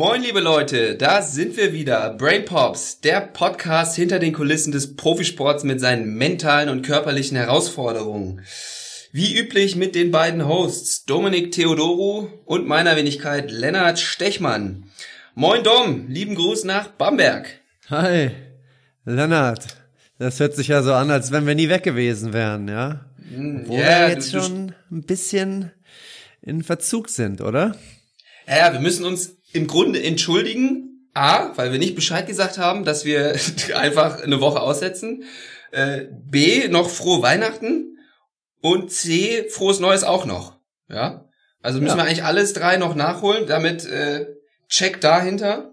Moin, liebe Leute, da sind wir wieder. Brain Pops, der Podcast hinter den Kulissen des Profisports mit seinen mentalen und körperlichen Herausforderungen. Wie üblich mit den beiden Hosts Dominik Theodoru und meiner Wenigkeit Lennart Stechmann. Moin Dom, lieben Gruß nach Bamberg. Hi, Lennart. Das hört sich ja so an, als wenn wir nie weg gewesen wären, ja? Wo yeah, wir jetzt du, schon ein bisschen in Verzug sind, oder? Ja, wir müssen uns im Grunde entschuldigen. A, weil wir nicht Bescheid gesagt haben, dass wir einfach eine Woche aussetzen. Äh, B, noch frohe Weihnachten. Und C, frohes Neues auch noch. Ja. Also müssen ja. wir eigentlich alles drei noch nachholen. Damit äh, check dahinter.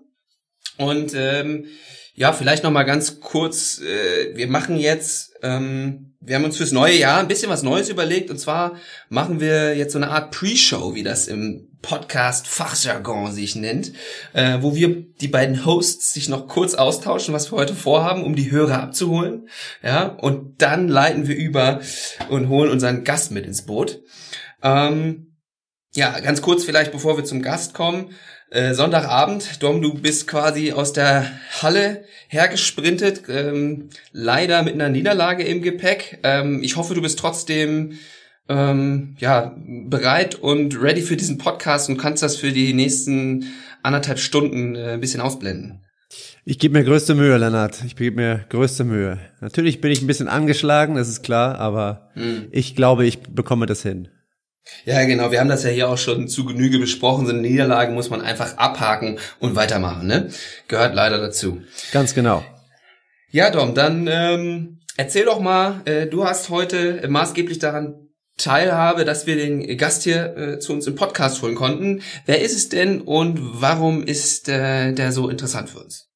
Und ähm, ja, vielleicht noch mal ganz kurz. Äh, wir machen jetzt, ähm, wir haben uns fürs neue Jahr ein bisschen was Neues überlegt. Und zwar machen wir jetzt so eine Art Pre-Show, wie das im Podcast Fachjargon sich nennt, äh, wo wir die beiden Hosts sich noch kurz austauschen, was wir heute vorhaben, um die Hörer abzuholen. Ja, und dann leiten wir über und holen unseren Gast mit ins Boot. Ähm, ja, ganz kurz vielleicht, bevor wir zum Gast kommen. Äh, Sonntagabend, Dom, du bist quasi aus der Halle hergesprintet, ähm, leider mit einer Niederlage im Gepäck. Ähm, ich hoffe, du bist trotzdem ähm, ja, bereit und ready für diesen Podcast und kannst das für die nächsten anderthalb Stunden äh, ein bisschen ausblenden. Ich gebe mir größte Mühe, Lennart. Ich gebe mir größte Mühe. Natürlich bin ich ein bisschen angeschlagen, das ist klar, aber hm. ich glaube, ich bekomme das hin. Ja, genau. Wir haben das ja hier auch schon zu Genüge besprochen. So eine Niederlage muss man einfach abhaken und weitermachen. Ne? Gehört leider dazu. Ganz genau. Ja, Dom, dann ähm, erzähl doch mal. Äh, du hast heute maßgeblich daran Teilhabe, dass wir den Gast hier äh, zu uns im Podcast holen konnten. Wer ist es denn und warum ist äh, der so interessant für uns?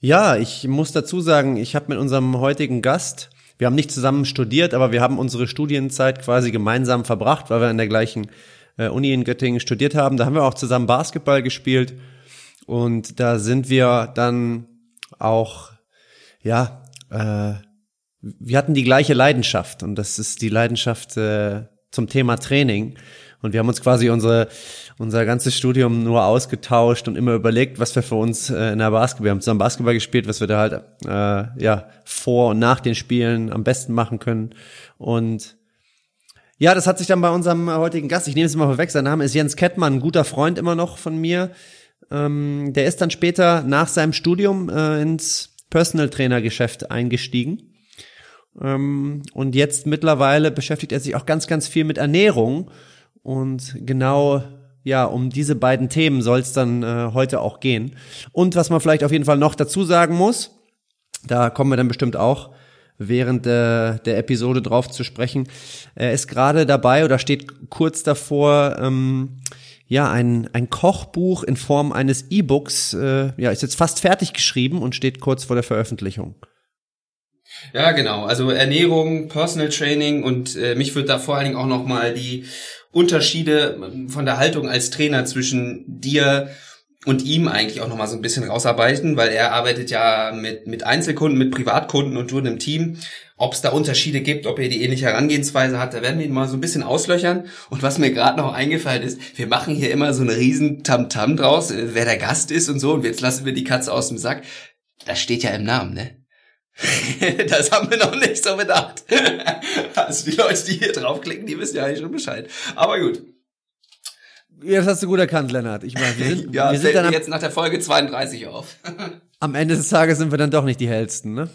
Ja, ich muss dazu sagen, ich habe mit unserem heutigen Gast, wir haben nicht zusammen studiert, aber wir haben unsere Studienzeit quasi gemeinsam verbracht, weil wir an der gleichen äh, Uni in Göttingen studiert haben. Da haben wir auch zusammen Basketball gespielt und da sind wir dann auch, ja, äh, wir hatten die gleiche Leidenschaft und das ist die Leidenschaft äh, zum Thema Training. Und wir haben uns quasi unsere, unser ganzes Studium nur ausgetauscht und immer überlegt, was wir für uns äh, in der Basketball, wir haben zusammen Basketball gespielt, was wir da halt äh, ja vor und nach den Spielen am besten machen können. Und ja, das hat sich dann bei unserem heutigen Gast, ich nehme es mal vorweg, sein Name ist Jens Kettmann, ein guter Freund immer noch von mir. Ähm, der ist dann später nach seinem Studium äh, ins Personal Trainer Geschäft eingestiegen und jetzt mittlerweile beschäftigt er sich auch ganz, ganz viel mit Ernährung. Und genau ja, um diese beiden Themen soll es dann äh, heute auch gehen. Und was man vielleicht auf jeden Fall noch dazu sagen muss, da kommen wir dann bestimmt auch während der, der Episode drauf zu sprechen. Er ist gerade dabei oder steht kurz davor, ähm, ja, ein, ein Kochbuch in Form eines E-Books, äh, ja, ist jetzt fast fertig geschrieben und steht kurz vor der Veröffentlichung. Ja, genau. Also Ernährung, Personal Training und äh, mich würde da vor allen Dingen auch nochmal die Unterschiede von der Haltung als Trainer zwischen dir und ihm eigentlich auch nochmal so ein bisschen rausarbeiten, weil er arbeitet ja mit, mit Einzelkunden, mit Privatkunden und du in einem Team. Ob es da Unterschiede gibt, ob er die ähnliche Herangehensweise hat, da werden wir ihn mal so ein bisschen auslöchern. Und was mir gerade noch eingefallen ist, wir machen hier immer so eine riesen Tamtam -Tam draus, äh, wer der Gast ist und so. Und jetzt lassen wir die Katze aus dem Sack. Das steht ja im Namen, ne? das haben wir noch nicht so bedacht. also die Leute, die hier draufklicken, die wissen ja eigentlich schon Bescheid. Aber gut. Ja, das hast du gut erkannt, Lennart. Ich meine, wir sind, ja, wir sind dann jetzt nach der Folge 32 auf. am Ende des Tages sind wir dann doch nicht die hellsten, ne?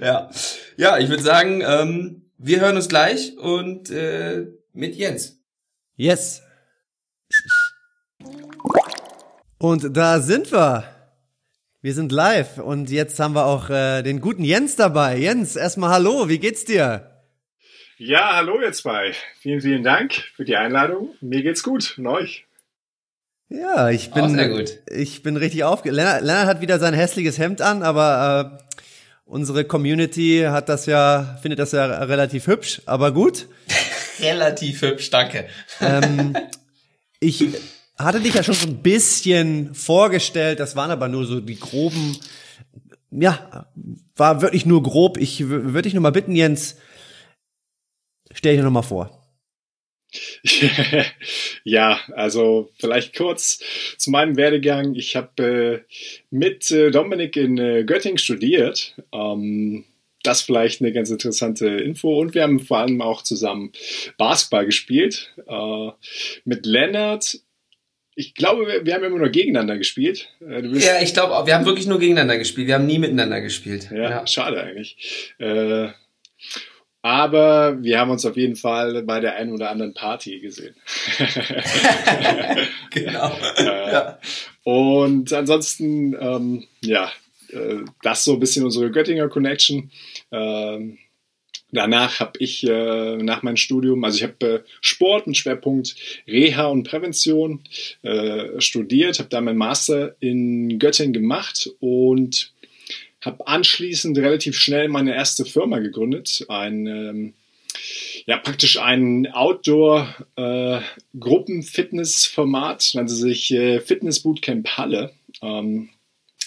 ja. Ja, ich würde sagen, ähm, wir hören uns gleich und äh, mit Jens. Yes. Und da sind wir. Wir sind live und jetzt haben wir auch äh, den guten Jens dabei. Jens, erstmal hallo, wie geht's dir? Ja, hallo ihr zwei. Vielen, vielen Dank für die Einladung. Mir geht's gut und euch. Ja, ich bin, sehr gut. ich bin richtig aufge... Lennart, Lennart hat wieder sein hässliches Hemd an, aber äh, unsere Community hat das ja, findet das ja relativ hübsch, aber gut. relativ hübsch, danke. Ähm, ich hatte dich ja schon so ein bisschen vorgestellt, das waren aber nur so die groben, ja, war wirklich nur grob. Ich würde dich nur mal bitten, Jens, stell dich noch mal vor. ja, also vielleicht kurz zu meinem Werdegang. Ich habe äh, mit äh, Dominik in äh, Göttingen studiert. Ähm, das vielleicht eine ganz interessante Info. Und wir haben vor allem auch zusammen Basketball gespielt. Äh, mit Lennart. Ich glaube, wir, wir, haben immer nur gegeneinander gespielt. Äh, ja, ich glaube, wir haben wirklich nur gegeneinander gespielt. Wir haben nie miteinander gespielt. Ja, ja. schade eigentlich. Äh, aber wir haben uns auf jeden Fall bei der einen oder anderen Party gesehen. genau. äh, ja. Und ansonsten, ähm, ja, äh, das so ein bisschen unsere Göttinger Connection. Ähm, danach habe ich äh, nach meinem Studium, also ich habe äh, Sport, einen Schwerpunkt Reha und Prävention äh, studiert, habe da meinen Master in Göttingen gemacht und habe anschließend relativ schnell meine erste Firma gegründet, ein ähm, ja praktisch ein Outdoor äh, nannte sich äh, Fitness Bootcamp Halle. Ähm,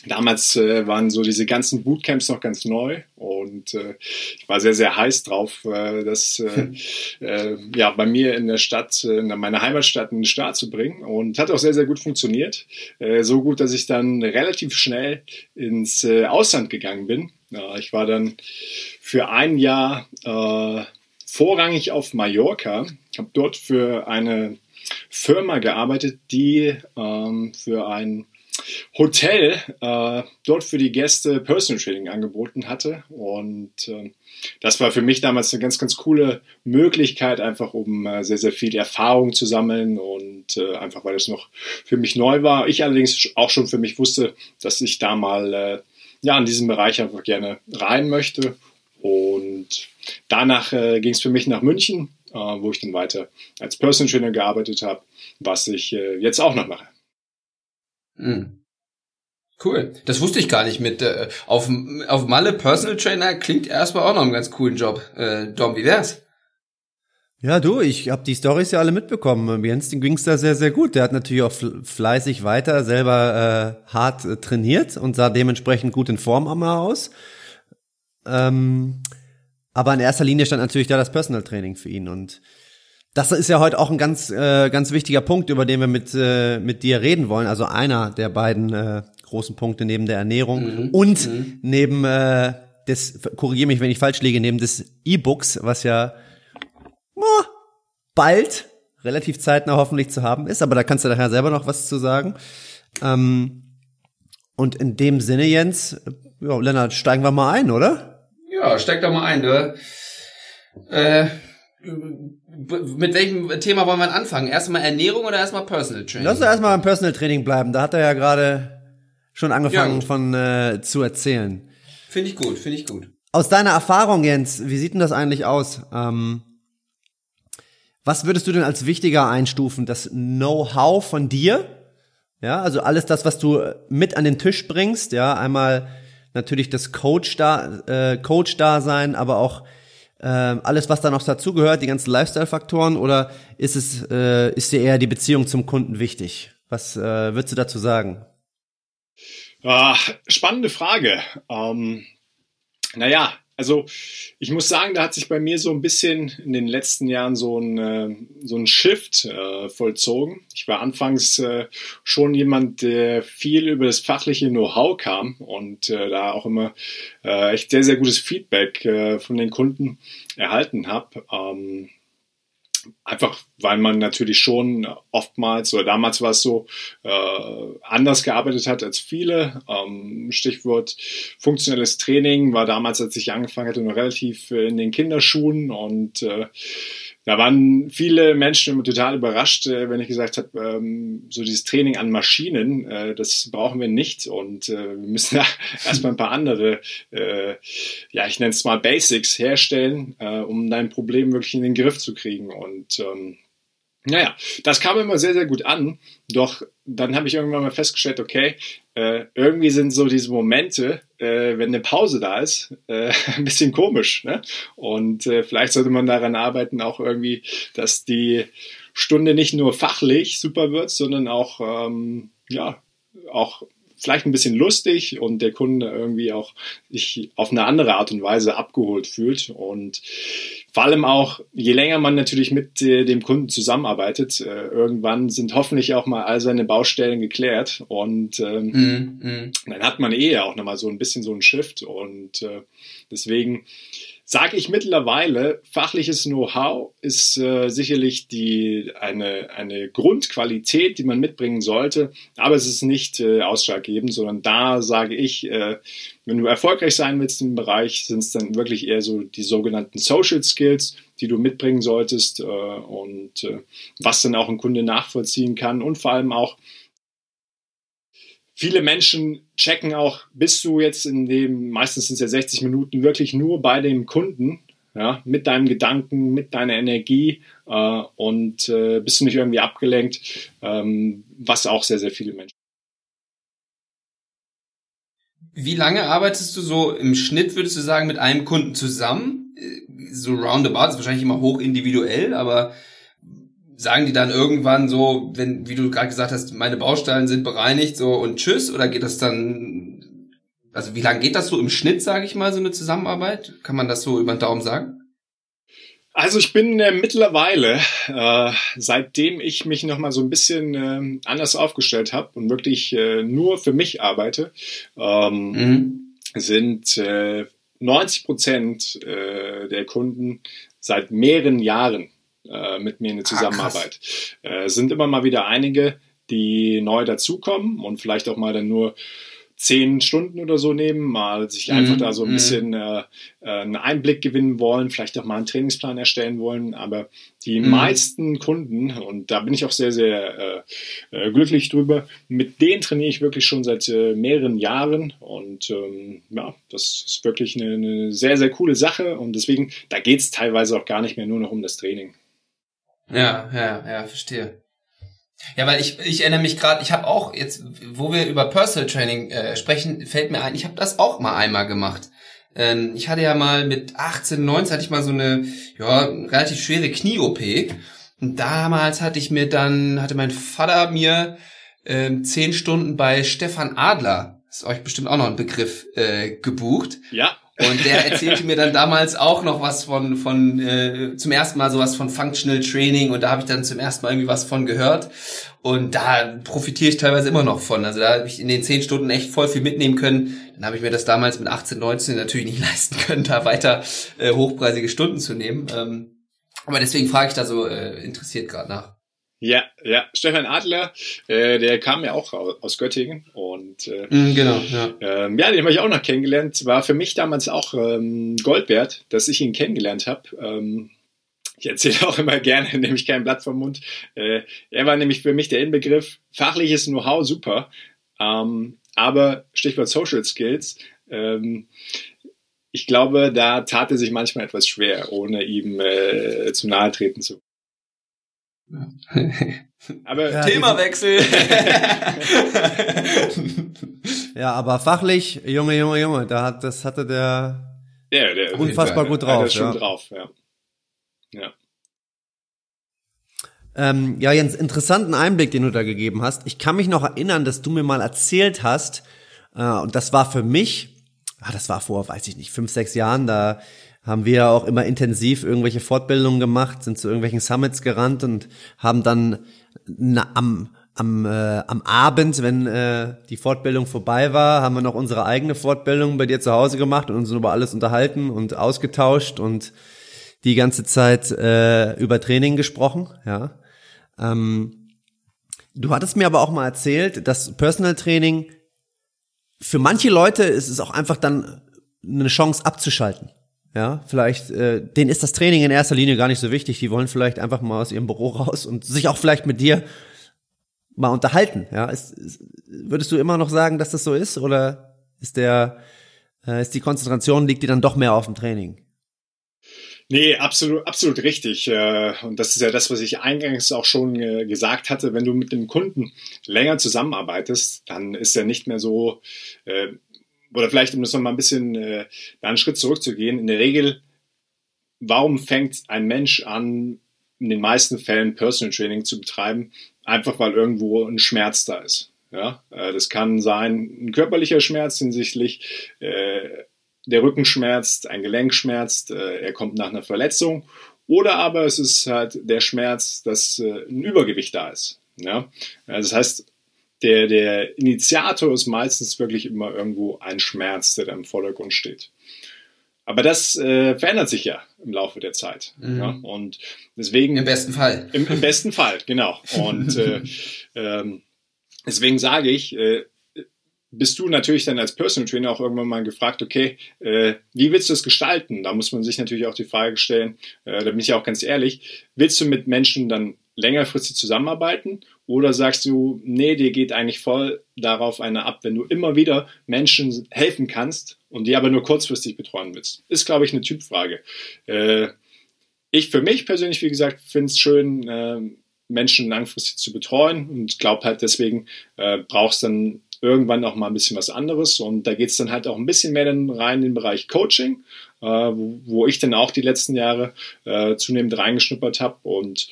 Damals äh, waren so diese ganzen Bootcamps noch ganz neu und äh, ich war sehr, sehr heiß drauf, äh, das äh, äh, ja, bei mir in der Stadt, in meiner Heimatstadt in den Start zu bringen und hat auch sehr, sehr gut funktioniert. Äh, so gut, dass ich dann relativ schnell ins äh, Ausland gegangen bin. Ja, ich war dann für ein Jahr äh, vorrangig auf Mallorca, habe dort für eine Firma gearbeitet, die ähm, für ein Hotel äh, dort für die Gäste Personal Training angeboten hatte. Und äh, das war für mich damals eine ganz, ganz coole Möglichkeit, einfach um äh, sehr, sehr viel Erfahrung zu sammeln und äh, einfach, weil es noch für mich neu war. Ich allerdings auch schon für mich wusste, dass ich da mal äh, ja, in diesem Bereich einfach gerne rein möchte. Und danach äh, ging es für mich nach München, äh, wo ich dann weiter als Personal Trainer gearbeitet habe, was ich äh, jetzt auch noch mache. Mhm. Cool. Das wusste ich gar nicht mit äh, auf, auf Malle Personal Trainer klingt erstmal auch noch einen ganz coolen Job. Äh, Dom, wie wär's? Ja, du, ich habe die Storys ja alle mitbekommen. Jens, den ging's da sehr, sehr gut. Der hat natürlich auch fleißig weiter selber äh, hart äh, trainiert und sah dementsprechend gut in Form immer aus. Ähm, aber in erster Linie stand natürlich da das Personal Training für ihn und das ist ja heute auch ein ganz, äh, ganz wichtiger Punkt, über den wir mit, äh, mit dir reden wollen. Also einer der beiden äh, großen Punkte neben der Ernährung mhm. und mhm. neben äh, des, korrigiere mich, wenn ich falsch liege, neben des E-Books, was ja oh, bald, relativ zeitnah hoffentlich zu haben ist, aber da kannst du nachher selber noch was zu sagen. Ähm, und in dem Sinne, Jens, ja, Lennart, steigen wir mal ein, oder? Ja, steig doch mal ein, du. Äh, mit welchem Thema wollen wir anfangen? Erstmal Ernährung oder erstmal Personal Training? Lass uns erstmal beim Personal Training bleiben. Da hat er ja gerade schon angefangen ja, von äh, zu erzählen. Finde ich gut, finde ich gut. Aus deiner Erfahrung, Jens, wie sieht denn das eigentlich aus? Ähm, was würdest du denn als wichtiger einstufen? Das Know-how von dir? Ja, also alles das, was du mit an den Tisch bringst, ja, einmal natürlich das Coach da, äh, Coach da sein, aber auch äh, alles, was da noch dazugehört, die ganzen Lifestyle-Faktoren, oder ist es, äh, ist dir eher die Beziehung zum Kunden wichtig? Was äh, würdest du dazu sagen? Ah, spannende Frage. Ähm, naja, also ich muss sagen, da hat sich bei mir so ein bisschen in den letzten Jahren so ein, äh, so ein Shift äh, vollzogen. Ich war anfangs äh, schon jemand, der viel über das fachliche Know-how kam und äh, da auch immer äh, echt sehr, sehr gutes Feedback äh, von den Kunden erhalten habe. Ähm, Einfach weil man natürlich schon oftmals oder damals war es so äh, anders gearbeitet hat als viele. Ähm, Stichwort funktionelles Training war damals, als ich angefangen hatte, noch relativ in den Kinderschuhen und äh, da waren viele Menschen total überrascht, äh, wenn ich gesagt habe, ähm, so dieses Training an Maschinen, äh, das brauchen wir nicht und äh, wir müssen da erstmal ein paar andere, ja, ich nenne es mal Basics herstellen, um dein Problem wirklich in den Griff zu kriegen und ähm, naja, das kam immer sehr, sehr gut an. Doch dann habe ich irgendwann mal festgestellt, okay, irgendwie sind so diese Momente, äh, wenn eine Pause da ist, äh, ein bisschen komisch. Ne? Und äh, vielleicht sollte man daran arbeiten, auch irgendwie, dass die Stunde nicht nur fachlich super wird, sondern auch, ähm, ja, auch vielleicht ein bisschen lustig und der Kunde irgendwie auch sich auf eine andere Art und Weise abgeholt fühlt. Und vor allem auch, je länger man natürlich mit äh, dem Kunden zusammenarbeitet, äh, irgendwann sind hoffentlich auch mal all seine Baustellen geklärt und ähm, mm, mm. dann hat man eh auch nochmal so ein bisschen so einen Shift und äh, deswegen sage ich mittlerweile, fachliches Know-how ist äh, sicherlich die, eine, eine Grundqualität, die man mitbringen sollte, aber es ist nicht äh, ausschlaggebend, sondern da sage ich, äh, wenn du erfolgreich sein willst im Bereich, sind es dann wirklich eher so die sogenannten Social Skills, die du mitbringen solltest äh, und äh, was dann auch ein Kunde nachvollziehen kann und vor allem auch viele Menschen checken auch, bist du jetzt in dem, meistens sind es ja 60 Minuten, wirklich nur bei dem Kunden, ja, mit deinem Gedanken, mit deiner Energie äh, und äh, bist du nicht irgendwie abgelenkt, ähm, was auch sehr, sehr viele Menschen. Wie lange arbeitest du so im Schnitt, würdest du sagen, mit einem Kunden zusammen? Äh, so roundabout, ist wahrscheinlich immer hoch individuell, aber sagen die dann irgendwann so, wenn, wie du gerade gesagt hast, meine Baustellen sind bereinigt, so und tschüss, oder geht das dann, also wie lange geht das so im Schnitt, sage ich mal, so eine Zusammenarbeit? Kann man das so über den Daumen sagen? Also ich bin äh, mittlerweile, äh, seitdem ich mich nochmal so ein bisschen äh, anders aufgestellt habe und wirklich äh, nur für mich arbeite, ähm, mhm. sind äh, 90 Prozent äh, der Kunden seit mehreren Jahren äh, mit mir in der ah, Zusammenarbeit. Ah, es sind immer mal wieder einige, die neu dazukommen und vielleicht auch mal dann nur zehn Stunden oder so nehmen, mal sich einfach mm, da so ein mm. bisschen äh, äh, einen Einblick gewinnen wollen, vielleicht auch mal einen Trainingsplan erstellen wollen. Aber die mm. meisten Kunden, und da bin ich auch sehr, sehr äh, äh, glücklich drüber, mit denen trainiere ich wirklich schon seit äh, mehreren Jahren. Und ähm, ja, das ist wirklich eine, eine sehr, sehr coole Sache. Und deswegen, da geht es teilweise auch gar nicht mehr nur noch um das Training. Ja, ja, ja, verstehe. Ja, weil ich, ich erinnere mich gerade, ich habe auch jetzt, wo wir über Personal Training äh, sprechen, fällt mir ein, ich habe das auch mal einmal gemacht. Ähm, ich hatte ja mal mit 18, 19 hatte ich mal so eine ja, relativ schwere Knie-OP. Und damals hatte ich mir dann, hatte mein Vater mir ähm, zehn Stunden bei Stefan Adler, ist euch bestimmt auch noch ein Begriff, äh, gebucht. Ja. Und der erzählte mir dann damals auch noch was von, von äh, zum ersten Mal sowas von Functional Training und da habe ich dann zum ersten Mal irgendwie was von gehört. Und da profitiere ich teilweise immer noch von. Also da habe ich in den zehn Stunden echt voll viel mitnehmen können. Dann habe ich mir das damals mit 18, 19 natürlich nicht leisten können, da weiter äh, hochpreisige Stunden zu nehmen. Ähm, aber deswegen frage ich da so äh, interessiert gerade nach. Ja, ja, Stefan Adler, äh, der kam ja auch aus Göttingen und äh, mm, genau, ja. Ähm, ja, den habe ich auch noch kennengelernt. War für mich damals auch ähm, Gold wert, dass ich ihn kennengelernt habe. Ähm, ich erzähle auch immer gerne, nehme ich kein Blatt vom Mund. Äh, er war nämlich für mich der Inbegriff fachliches Know-how super, ähm, aber Stichwort Social Skills. Ähm, ich glaube, da tat er sich manchmal etwas schwer, ohne ihm äh, zu nahe treten zu aber ja, Themawechsel. ja, aber fachlich, Junge, Junge, Junge, da hat, das hatte der, ja, der unfassbar gut drauf. Der schon drauf, ja. Ja. Ähm, ja, Jens, interessanten Einblick, den du da gegeben hast. Ich kann mich noch erinnern, dass du mir mal erzählt hast, äh, und das war für mich, ah, das war vor, weiß ich nicht, fünf, sechs Jahren, da haben wir auch immer intensiv irgendwelche Fortbildungen gemacht, sind zu irgendwelchen Summits gerannt und haben dann na, am am, äh, am Abend, wenn äh, die Fortbildung vorbei war, haben wir noch unsere eigene Fortbildung bei dir zu Hause gemacht und uns über alles unterhalten und ausgetauscht und die ganze Zeit äh, über Training gesprochen. Ja. Ähm, du hattest mir aber auch mal erzählt, dass Personal Training für manche Leute ist es auch einfach dann eine Chance abzuschalten. Ja, vielleicht, äh, denen ist das Training in erster Linie gar nicht so wichtig. Die wollen vielleicht einfach mal aus ihrem Büro raus und sich auch vielleicht mit dir mal unterhalten. Ja, ist, ist, würdest du immer noch sagen, dass das so ist, oder ist der, äh, ist die Konzentration liegt die dann doch mehr auf dem Training? Nee, absolut, absolut richtig. Äh, und das ist ja das, was ich eingangs auch schon äh, gesagt hatte. Wenn du mit dem Kunden länger zusammenarbeitest, dann ist er nicht mehr so äh, oder vielleicht, um das nochmal ein bisschen äh, einen Schritt zurückzugehen, in der Regel, warum fängt ein Mensch an, in den meisten Fällen Personal Training zu betreiben? Einfach weil irgendwo ein Schmerz da ist. Ja, äh, das kann sein ein körperlicher Schmerz hinsichtlich äh, der Rücken schmerzt, ein Gelenk schmerzt, äh, er kommt nach einer Verletzung oder aber es ist halt der Schmerz, dass äh, ein Übergewicht da ist. Ja, also das heißt, der, der Initiator ist meistens wirklich immer irgendwo ein Schmerz, der da im Vordergrund steht. Aber das äh, verändert sich ja im Laufe der Zeit. Mhm. Ja? Und deswegen. Im besten Fall. Im, im besten Fall, genau. Und äh, ähm, deswegen sage ich, äh, bist du natürlich dann als Personal Trainer auch irgendwann mal gefragt, okay, äh, wie willst du das gestalten? Da muss man sich natürlich auch die Frage stellen, äh, da bin ich auch ganz ehrlich, willst du mit Menschen dann längerfristig zusammenarbeiten oder sagst du, nee, dir geht eigentlich voll darauf eine ab, wenn du immer wieder Menschen helfen kannst und die aber nur kurzfristig betreuen willst? Ist, glaube ich, eine Typfrage. Äh, ich für mich persönlich, wie gesagt, finde es schön, äh, Menschen langfristig zu betreuen und glaube halt deswegen äh, brauchst dann irgendwann auch mal ein bisschen was anderes. Und da geht es dann halt auch ein bisschen mehr dann rein in den Bereich Coaching, äh, wo, wo, ich dann auch die letzten Jahre äh, zunehmend reingeschnuppert habe. Und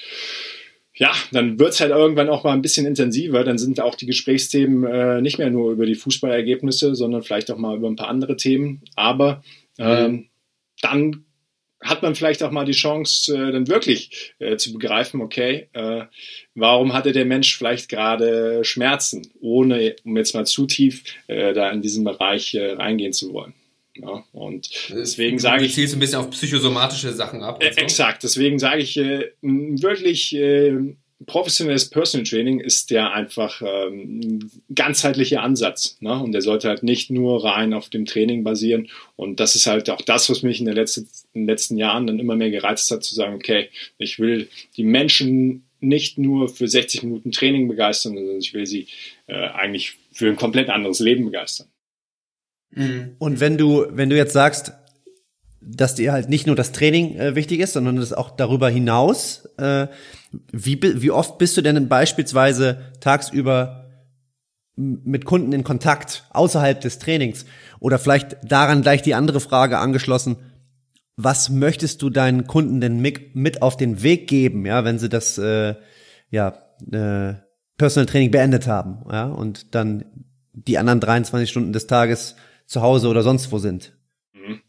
ja, dann wird es halt irgendwann auch mal ein bisschen intensiver. Dann sind auch die Gesprächsthemen äh, nicht mehr nur über die Fußballergebnisse, sondern vielleicht auch mal über ein paar andere Themen. Aber mhm. ähm, dann hat man vielleicht auch mal die Chance, äh, dann wirklich äh, zu begreifen, okay, äh, warum hatte der Mensch vielleicht gerade Schmerzen, ohne, um jetzt mal zu tief äh, da in diesen Bereich äh, reingehen zu wollen. Ja, und deswegen sage ich. Zielst ein bisschen auf psychosomatische Sachen ab. So. Exakt, deswegen sage ich äh, wirklich äh, professionelles Personal Training ist ja einfach ähm, ein ganzheitlicher Ansatz. Ne? Und der sollte halt nicht nur rein auf dem Training basieren. Und das ist halt auch das, was mich in, der letzten, in den letzten Jahren dann immer mehr gereizt hat, zu sagen, okay, ich will die Menschen nicht nur für 60 Minuten Training begeistern, sondern ich will sie äh, eigentlich für ein komplett anderes Leben begeistern. Mhm. Und wenn du, wenn du jetzt sagst, dass dir halt nicht nur das Training äh, wichtig ist, sondern das auch darüber hinaus. Äh, wie, wie oft bist du denn beispielsweise tagsüber mit Kunden in Kontakt außerhalb des Trainings? Oder vielleicht daran gleich die andere Frage angeschlossen. Was möchtest du deinen Kunden denn mit, mit auf den Weg geben, ja, wenn sie das äh, ja, äh, Personal Training beendet haben, ja, und dann die anderen 23 Stunden des Tages zu Hause oder sonst wo sind? Mhm.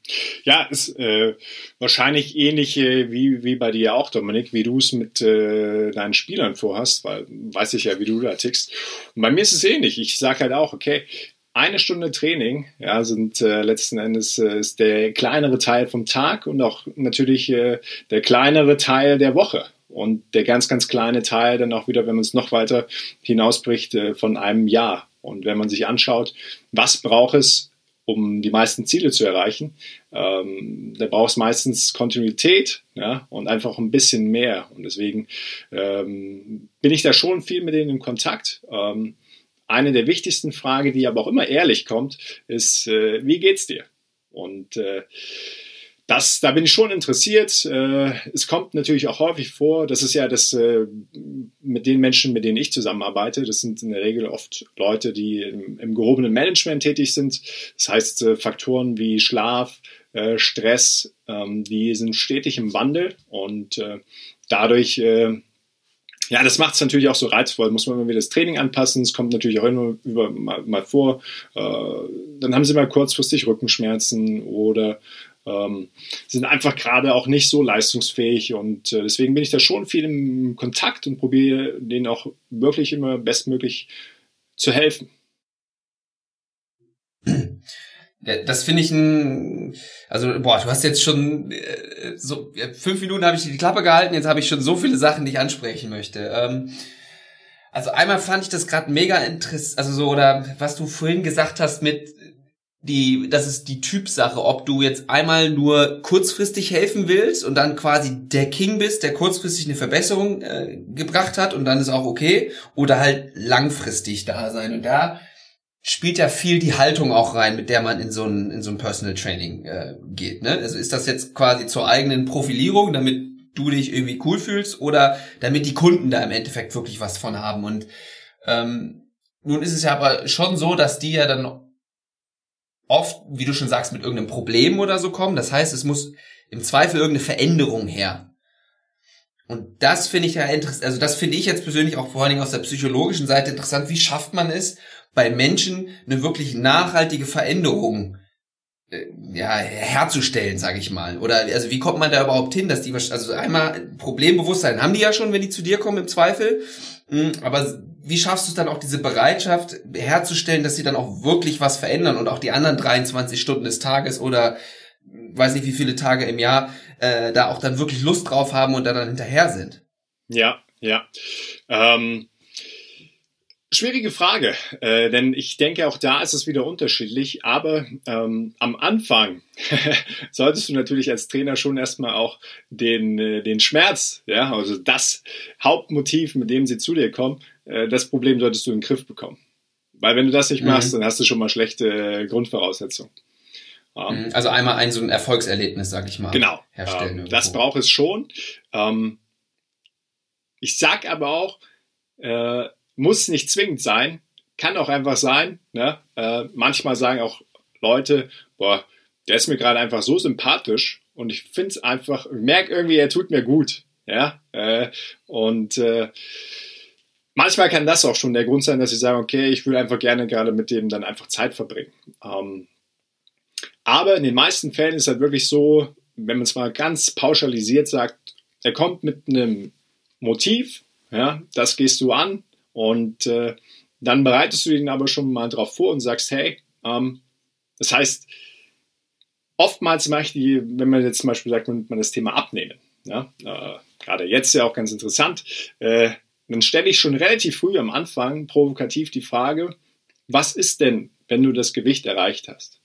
Ja, ist äh, wahrscheinlich ähnlich äh, wie, wie bei dir auch, Dominik, wie du es mit äh, deinen Spielern vorhast, weil weiß ich ja, wie du da tickst. Und bei mir ist es ähnlich. Ich sage halt auch, okay, eine Stunde Training, ja, sind äh, letzten Endes äh, ist der kleinere Teil vom Tag und auch natürlich äh, der kleinere Teil der Woche. Und der ganz, ganz kleine Teil dann auch wieder, wenn man es noch weiter hinausbricht, äh, von einem Jahr. Und wenn man sich anschaut, was braucht es, um die meisten Ziele zu erreichen. Ähm, da brauchst meistens Kontinuität ja, und einfach ein bisschen mehr. Und deswegen ähm, bin ich da schon viel mit denen in Kontakt. Ähm, eine der wichtigsten Fragen, die aber auch immer ehrlich kommt, ist, äh, wie geht's dir? Und äh, das, da bin ich schon interessiert. Äh, es kommt natürlich auch häufig vor, das ist ja das äh, mit den Menschen, mit denen ich zusammenarbeite, das sind in der Regel oft Leute, die im, im gehobenen Management tätig sind. Das heißt, äh, Faktoren wie Schlaf, Stress, ähm, die sind stetig im Wandel und dadurch ja, das macht es natürlich auch so reizvoll. Muss man immer wieder das Training anpassen. Es kommt natürlich auch immer über, mal, mal vor. Äh, dann haben sie mal kurzfristig Rückenschmerzen oder ähm, sind einfach gerade auch nicht so leistungsfähig und äh, deswegen bin ich da schon viel im Kontakt und probiere denen auch wirklich immer bestmöglich zu helfen. Das finde ich ein, also boah, du hast jetzt schon äh, so fünf Minuten habe ich die Klappe gehalten, jetzt habe ich schon so viele Sachen, die ich ansprechen möchte. Ähm, also einmal fand ich das gerade mega interessant, also so oder was du vorhin gesagt hast mit die, das ist die Typsache, ob du jetzt einmal nur kurzfristig helfen willst und dann quasi der King bist, der kurzfristig eine Verbesserung äh, gebracht hat und dann ist auch okay, oder halt langfristig da sein. Und da spielt ja viel die Haltung auch rein, mit der man in so ein, in so ein Personal Training äh, geht. Ne? Also ist das jetzt quasi zur eigenen Profilierung, damit du dich irgendwie cool fühlst oder damit die Kunden da im Endeffekt wirklich was von haben. Und ähm, nun ist es ja aber schon so, dass die ja dann oft, wie du schon sagst, mit irgendeinem Problem oder so kommen. Das heißt, es muss im Zweifel irgendeine Veränderung her. Und das finde ich ja interessant, also das finde ich jetzt persönlich auch vor allen Dingen aus der psychologischen Seite interessant. Wie schafft man es, bei Menschen eine wirklich nachhaltige Veränderung ja, herzustellen, sage ich mal. Oder also wie kommt man da überhaupt hin, dass die also einmal Problembewusstsein haben die ja schon, wenn die zu dir kommen im Zweifel, hm, aber wie schaffst du es dann auch diese Bereitschaft herzustellen, dass sie dann auch wirklich was verändern und auch die anderen 23 Stunden des Tages oder weiß nicht wie viele Tage im Jahr äh, da auch dann wirklich Lust drauf haben und da dann hinterher sind? Ja, ja. Ähm, schwierige Frage, äh, denn ich denke, auch da ist es wieder unterschiedlich. Aber ähm, am Anfang solltest du natürlich als Trainer schon erstmal auch den, äh, den Schmerz, ja, also das Hauptmotiv, mit dem sie zu dir kommen, äh, das Problem solltest du in den Griff bekommen. Weil wenn du das nicht machst, mhm. dann hast du schon mal schlechte äh, Grundvoraussetzungen. Ähm, mhm. also einmal ein so ein Erfolgserlebnis, sag ich mal. Genau. Herstellen ähm, das braucht es schon. Ähm, ich sag aber auch, äh, muss nicht zwingend sein, kann auch einfach sein. Ne? Äh, manchmal sagen auch Leute, boah, der ist mir gerade einfach so sympathisch und ich finde es einfach, merke irgendwie, er tut mir gut. Ja, äh, und äh, manchmal kann das auch schon der Grund sein, dass ich sage, okay, ich will einfach gerne gerade mit dem dann einfach Zeit verbringen. Ähm, aber in den meisten Fällen ist halt wirklich so, wenn man es mal ganz pauschalisiert sagt, er kommt mit einem Motiv, ja, das gehst du an und äh, dann bereitest du ihn aber schon mal drauf vor und sagst, hey, ähm, das heißt, oftmals mache ich die, wenn man jetzt zum Beispiel sagt, man, das Thema abnehmen, ja, äh, gerade jetzt ja auch ganz interessant, äh, dann stelle ich schon relativ früh am Anfang provokativ die Frage, was ist denn, wenn du das Gewicht erreicht hast?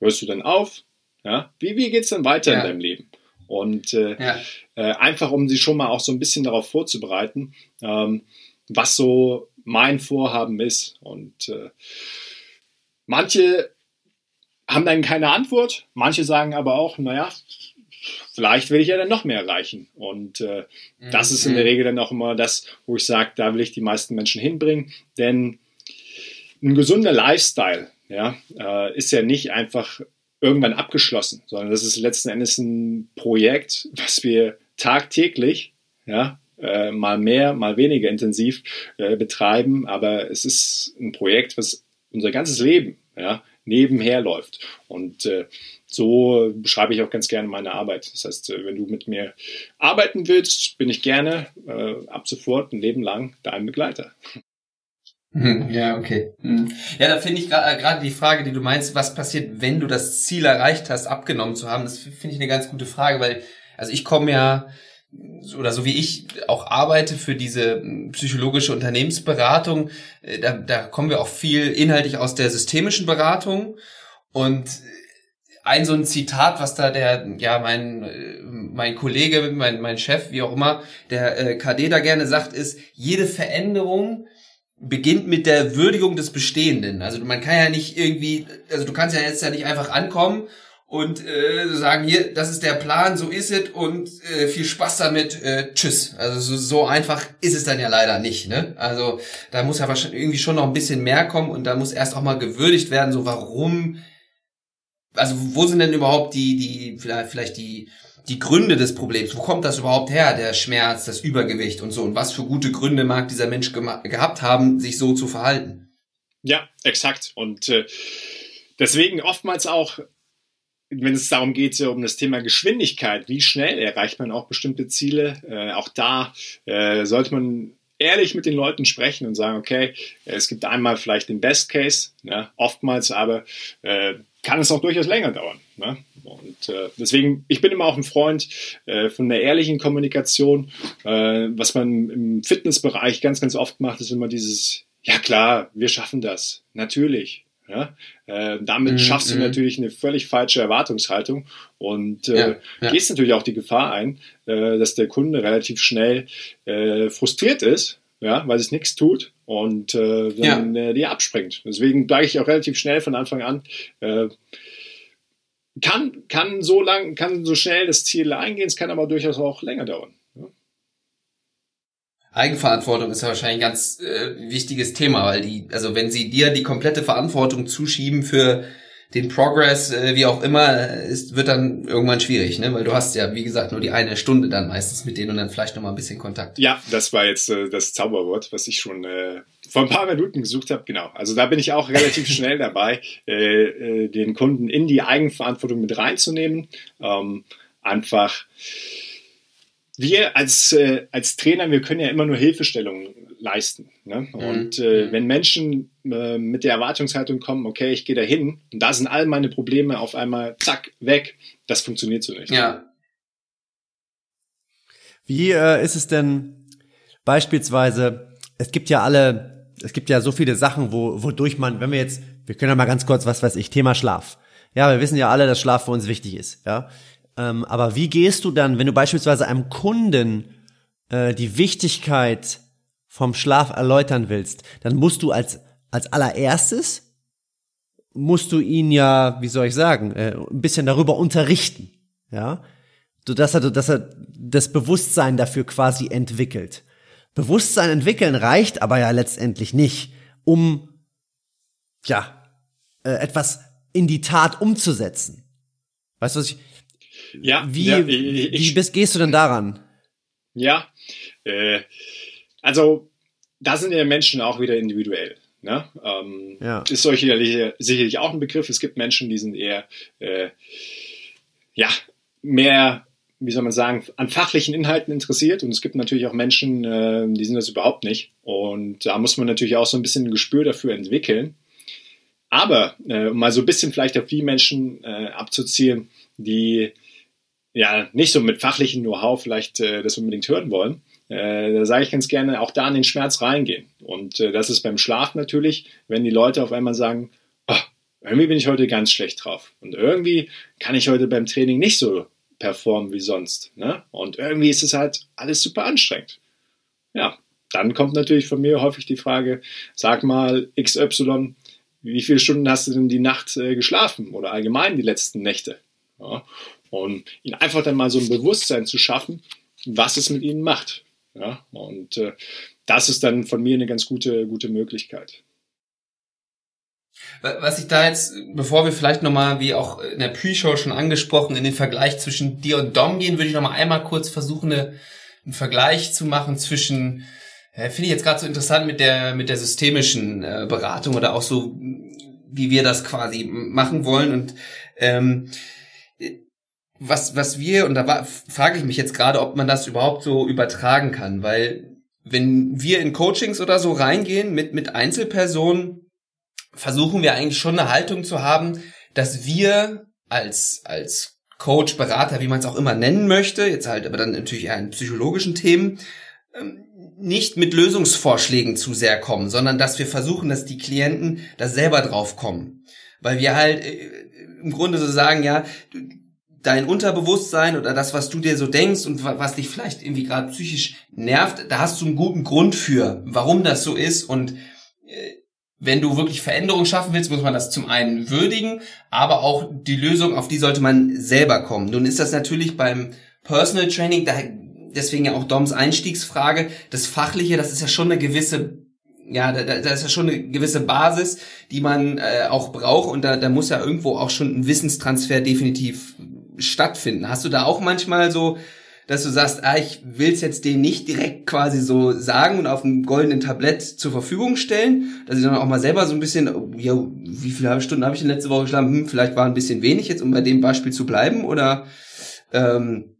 Hörst du dann auf? Ja? Wie, wie geht es dann weiter ja. in deinem Leben? Und äh, ja. äh, einfach, um sie schon mal auch so ein bisschen darauf vorzubereiten, ähm, was so mein Vorhaben ist. Und äh, manche haben dann keine Antwort, manche sagen aber auch, naja, vielleicht will ich ja dann noch mehr erreichen. Und äh, mhm. das ist in der mhm. Regel dann auch immer das, wo ich sage, da will ich die meisten Menschen hinbringen. Denn ein gesunder Lifestyle ja, äh, ist ja nicht einfach irgendwann abgeschlossen, sondern das ist letzten Endes ein Projekt, was wir tagtäglich, ja, äh, mal mehr, mal weniger intensiv äh, betreiben, aber es ist ein Projekt, was unser ganzes Leben, ja, nebenher läuft. Und äh, so beschreibe ich auch ganz gerne meine Arbeit. Das heißt, äh, wenn du mit mir arbeiten willst, bin ich gerne äh, ab sofort ein Leben lang dein Begleiter. Hm, ja, okay. Hm. Ja, da finde ich gerade die Frage, die du meinst, was passiert, wenn du das Ziel erreicht hast, abgenommen zu haben, das finde ich eine ganz gute Frage, weil, also ich komme ja, oder so wie ich auch arbeite für diese psychologische Unternehmensberatung, äh, da, da kommen wir auch viel inhaltlich aus der systemischen Beratung und ein so ein Zitat, was da der, ja, mein, äh, mein Kollege, mein, mein Chef, wie auch immer, der äh, KD da gerne sagt, ist, jede Veränderung beginnt mit der Würdigung des Bestehenden. Also man kann ja nicht irgendwie, also du kannst ja jetzt ja nicht einfach ankommen und äh, sagen, hier, das ist der Plan, so ist es und äh, viel Spaß damit, äh, tschüss. Also so, so einfach ist es dann ja leider nicht. Ne? Also da muss ja wahrscheinlich irgendwie schon noch ein bisschen mehr kommen und da muss erst auch mal gewürdigt werden, so warum, also wo sind denn überhaupt die, die, vielleicht, vielleicht die die Gründe des Problems. Wo kommt das überhaupt her, der Schmerz, das Übergewicht und so? Und was für gute Gründe mag dieser Mensch gehabt haben, sich so zu verhalten? Ja, exakt. Und äh, deswegen oftmals auch, wenn es darum geht, so um das Thema Geschwindigkeit, wie schnell erreicht man auch bestimmte Ziele, äh, auch da äh, sollte man ehrlich mit den Leuten sprechen und sagen, okay, es gibt einmal vielleicht den Best Case, ne, oftmals aber äh, kann es auch durchaus länger dauern. Ne? Und äh, deswegen, ich bin immer auch ein Freund äh, von der ehrlichen Kommunikation. Äh, was man im Fitnessbereich ganz, ganz oft macht, ist immer dieses, ja klar, wir schaffen das, natürlich. Ja? Äh, damit mm, schaffst du mm. natürlich eine völlig falsche Erwartungshaltung und äh, ja, gehst natürlich auch die Gefahr ein, äh, dass der Kunde relativ schnell äh, frustriert ist, ja, weil es nichts tut und äh, dann äh, die abspringt. Deswegen sage ich auch relativ schnell von Anfang an, äh, kann, kann so lang, kann so schnell das Ziel eingehen, es kann aber durchaus auch länger dauern. Eigenverantwortung ist ja wahrscheinlich ein ganz äh, wichtiges Thema, weil die, also wenn sie dir die komplette Verantwortung zuschieben für den Progress, äh, wie auch immer, ist, wird dann irgendwann schwierig, ne? Weil du hast ja, wie gesagt, nur die eine Stunde dann meistens mit denen und dann vielleicht nochmal ein bisschen Kontakt. Ja, das war jetzt äh, das Zauberwort, was ich schon äh, vor ein paar Minuten gesucht habe. Genau. Also da bin ich auch relativ schnell dabei, äh, äh, den Kunden in die Eigenverantwortung mit reinzunehmen. Ähm, einfach wir als, äh, als Trainer, wir können ja immer nur Hilfestellungen leisten. Ne? Mhm. Und äh, mhm. wenn Menschen äh, mit der Erwartungshaltung kommen, okay, ich gehe da hin und da sind all meine Probleme auf einmal, zack, weg, das funktioniert so nicht. Ja. Wie äh, ist es denn beispielsweise, es gibt ja alle, es gibt ja so viele Sachen, wo, wodurch man, wenn wir jetzt, wir können ja mal ganz kurz, was weiß ich, Thema Schlaf. Ja, wir wissen ja alle, dass Schlaf für uns wichtig ist. Ja, ähm, aber wie gehst du dann, wenn du beispielsweise einem Kunden äh, die Wichtigkeit vom Schlaf erläutern willst, dann musst du als, als allererstes, musst du ihn ja, wie soll ich sagen, äh, ein bisschen darüber unterrichten, ja, so dass er, dass er das Bewusstsein dafür quasi entwickelt. Bewusstsein entwickeln reicht aber ja letztendlich nicht, um, ja, äh, etwas in die Tat umzusetzen. Weißt du, was ich, ja, wie, ja, ich, wie bist, gehst du denn daran? Ja, äh, also da sind ja Menschen auch wieder individuell. Ne? Ähm, ja. Ist sicherlich, sicherlich auch ein Begriff. Es gibt Menschen, die sind eher äh, ja, mehr, wie soll man sagen, an fachlichen Inhalten interessiert. Und es gibt natürlich auch Menschen, äh, die sind das überhaupt nicht. Und da muss man natürlich auch so ein bisschen ein Gespür dafür entwickeln. Aber äh, um mal so ein bisschen vielleicht auf die Menschen äh, abzuzielen, die ja nicht so mit fachlichem Know-how vielleicht äh, das unbedingt hören wollen, äh, da sage ich ganz gerne, auch da in den Schmerz reingehen. Und äh, das ist beim Schlaf natürlich, wenn die Leute auf einmal sagen, oh, irgendwie bin ich heute ganz schlecht drauf. Und irgendwie kann ich heute beim Training nicht so performen wie sonst. Ne? Und irgendwie ist es halt alles super anstrengend. Ja, dann kommt natürlich von mir häufig die Frage, sag mal XY, wie viele Stunden hast du denn die Nacht äh, geschlafen oder allgemein die letzten Nächte? Ja, und ihnen einfach dann mal so ein Bewusstsein zu schaffen, was es mit ihnen macht. Ja, und äh, das ist dann von mir eine ganz gute, gute Möglichkeit. Was ich da jetzt, bevor wir vielleicht nochmal, wie auch in der Pre-Show schon angesprochen, in den Vergleich zwischen dir und Dom gehen, würde ich nochmal einmal kurz versuchen, eine, einen Vergleich zu machen zwischen, äh, finde ich jetzt gerade so interessant mit der, mit der systemischen äh, Beratung oder auch so, wie wir das quasi machen wollen. Und ähm, was, was wir, und da war, frage ich mich jetzt gerade, ob man das überhaupt so übertragen kann, weil wenn wir in Coachings oder so reingehen mit, mit Einzelpersonen, versuchen wir eigentlich schon eine Haltung zu haben, dass wir als, als Coach, Berater, wie man es auch immer nennen möchte, jetzt halt aber dann natürlich eher in psychologischen Themen, ähm, nicht mit Lösungsvorschlägen zu sehr kommen, sondern dass wir versuchen, dass die Klienten da selber drauf kommen. Weil wir halt äh, im Grunde so sagen, ja, dein Unterbewusstsein oder das, was du dir so denkst und was dich vielleicht irgendwie gerade psychisch nervt, da hast du einen guten Grund für, warum das so ist und äh, wenn du wirklich Veränderung schaffen willst, muss man das zum einen würdigen, aber auch die Lösung, auf die sollte man selber kommen. Nun ist das natürlich beim Personal Training, da, deswegen ja auch Doms Einstiegsfrage, das Fachliche, das ist ja schon eine gewisse ja, da, da ist ja schon eine gewisse Basis, die man äh, auch braucht und da, da muss ja irgendwo auch schon ein Wissenstransfer definitiv stattfinden. Hast du da auch manchmal so, dass du sagst, ah, ich will's jetzt denen nicht direkt quasi so sagen und auf einem goldenen Tablett zur Verfügung stellen, dass ich dann auch mal selber so ein bisschen, ja, wie viele Stunden habe ich denn letzte Woche geschlafen? Hm, vielleicht war ein bisschen wenig jetzt, um bei dem Beispiel zu bleiben oder ähm,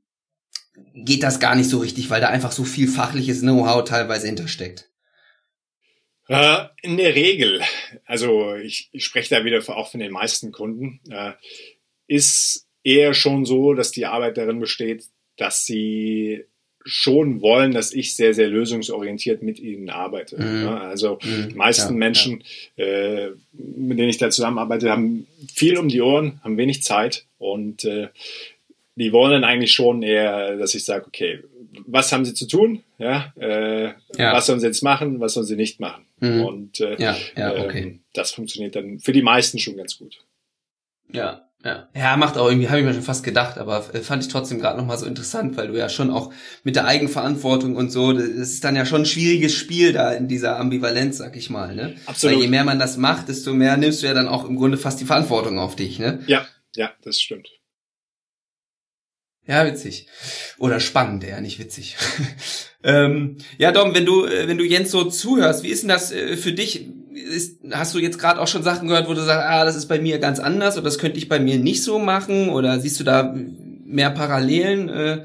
geht das gar nicht so richtig, weil da einfach so viel fachliches Know-how teilweise hintersteckt? Äh, in der Regel, also ich, ich spreche da wieder auch von den meisten Kunden, äh, ist eher schon so, dass die Arbeit darin besteht, dass sie schon wollen, dass ich sehr, sehr lösungsorientiert mit ihnen arbeite. Mhm. Ja, also mhm. die meisten ja, Menschen, ja. Äh, mit denen ich da zusammenarbeite, haben viel um die Ohren, haben wenig Zeit und äh, die wollen dann eigentlich schon eher, dass ich sage, okay, was haben sie zu tun? Ja, äh, was sollen sie jetzt machen, was sollen sie nicht machen? Mhm. Und äh, ja, ja, okay. Ähm, das funktioniert dann für die meisten schon ganz gut. Ja, Ja, ja macht auch irgendwie, habe ich mir schon fast gedacht, aber äh, fand ich trotzdem gerade nochmal so interessant, weil du ja schon auch mit der Eigenverantwortung und so, das ist dann ja schon ein schwieriges Spiel da in dieser Ambivalenz, sag ich mal, ne? Absolut. Weil je mehr man das macht, desto mehr nimmst du ja dann auch im Grunde fast die Verantwortung auf dich, ne? Ja, ja, das stimmt. Ja, witzig. Oder spannend, ja, nicht witzig. ähm, ja, Dom, wenn du, äh, wenn du Jens so zuhörst, wie ist denn das äh, für dich? Ist, hast du jetzt gerade auch schon Sachen gehört, wo du sagst, ah, das ist bei mir ganz anders oder das könnte ich bei mir nicht so machen? Oder siehst du da mehr Parallelen? Äh,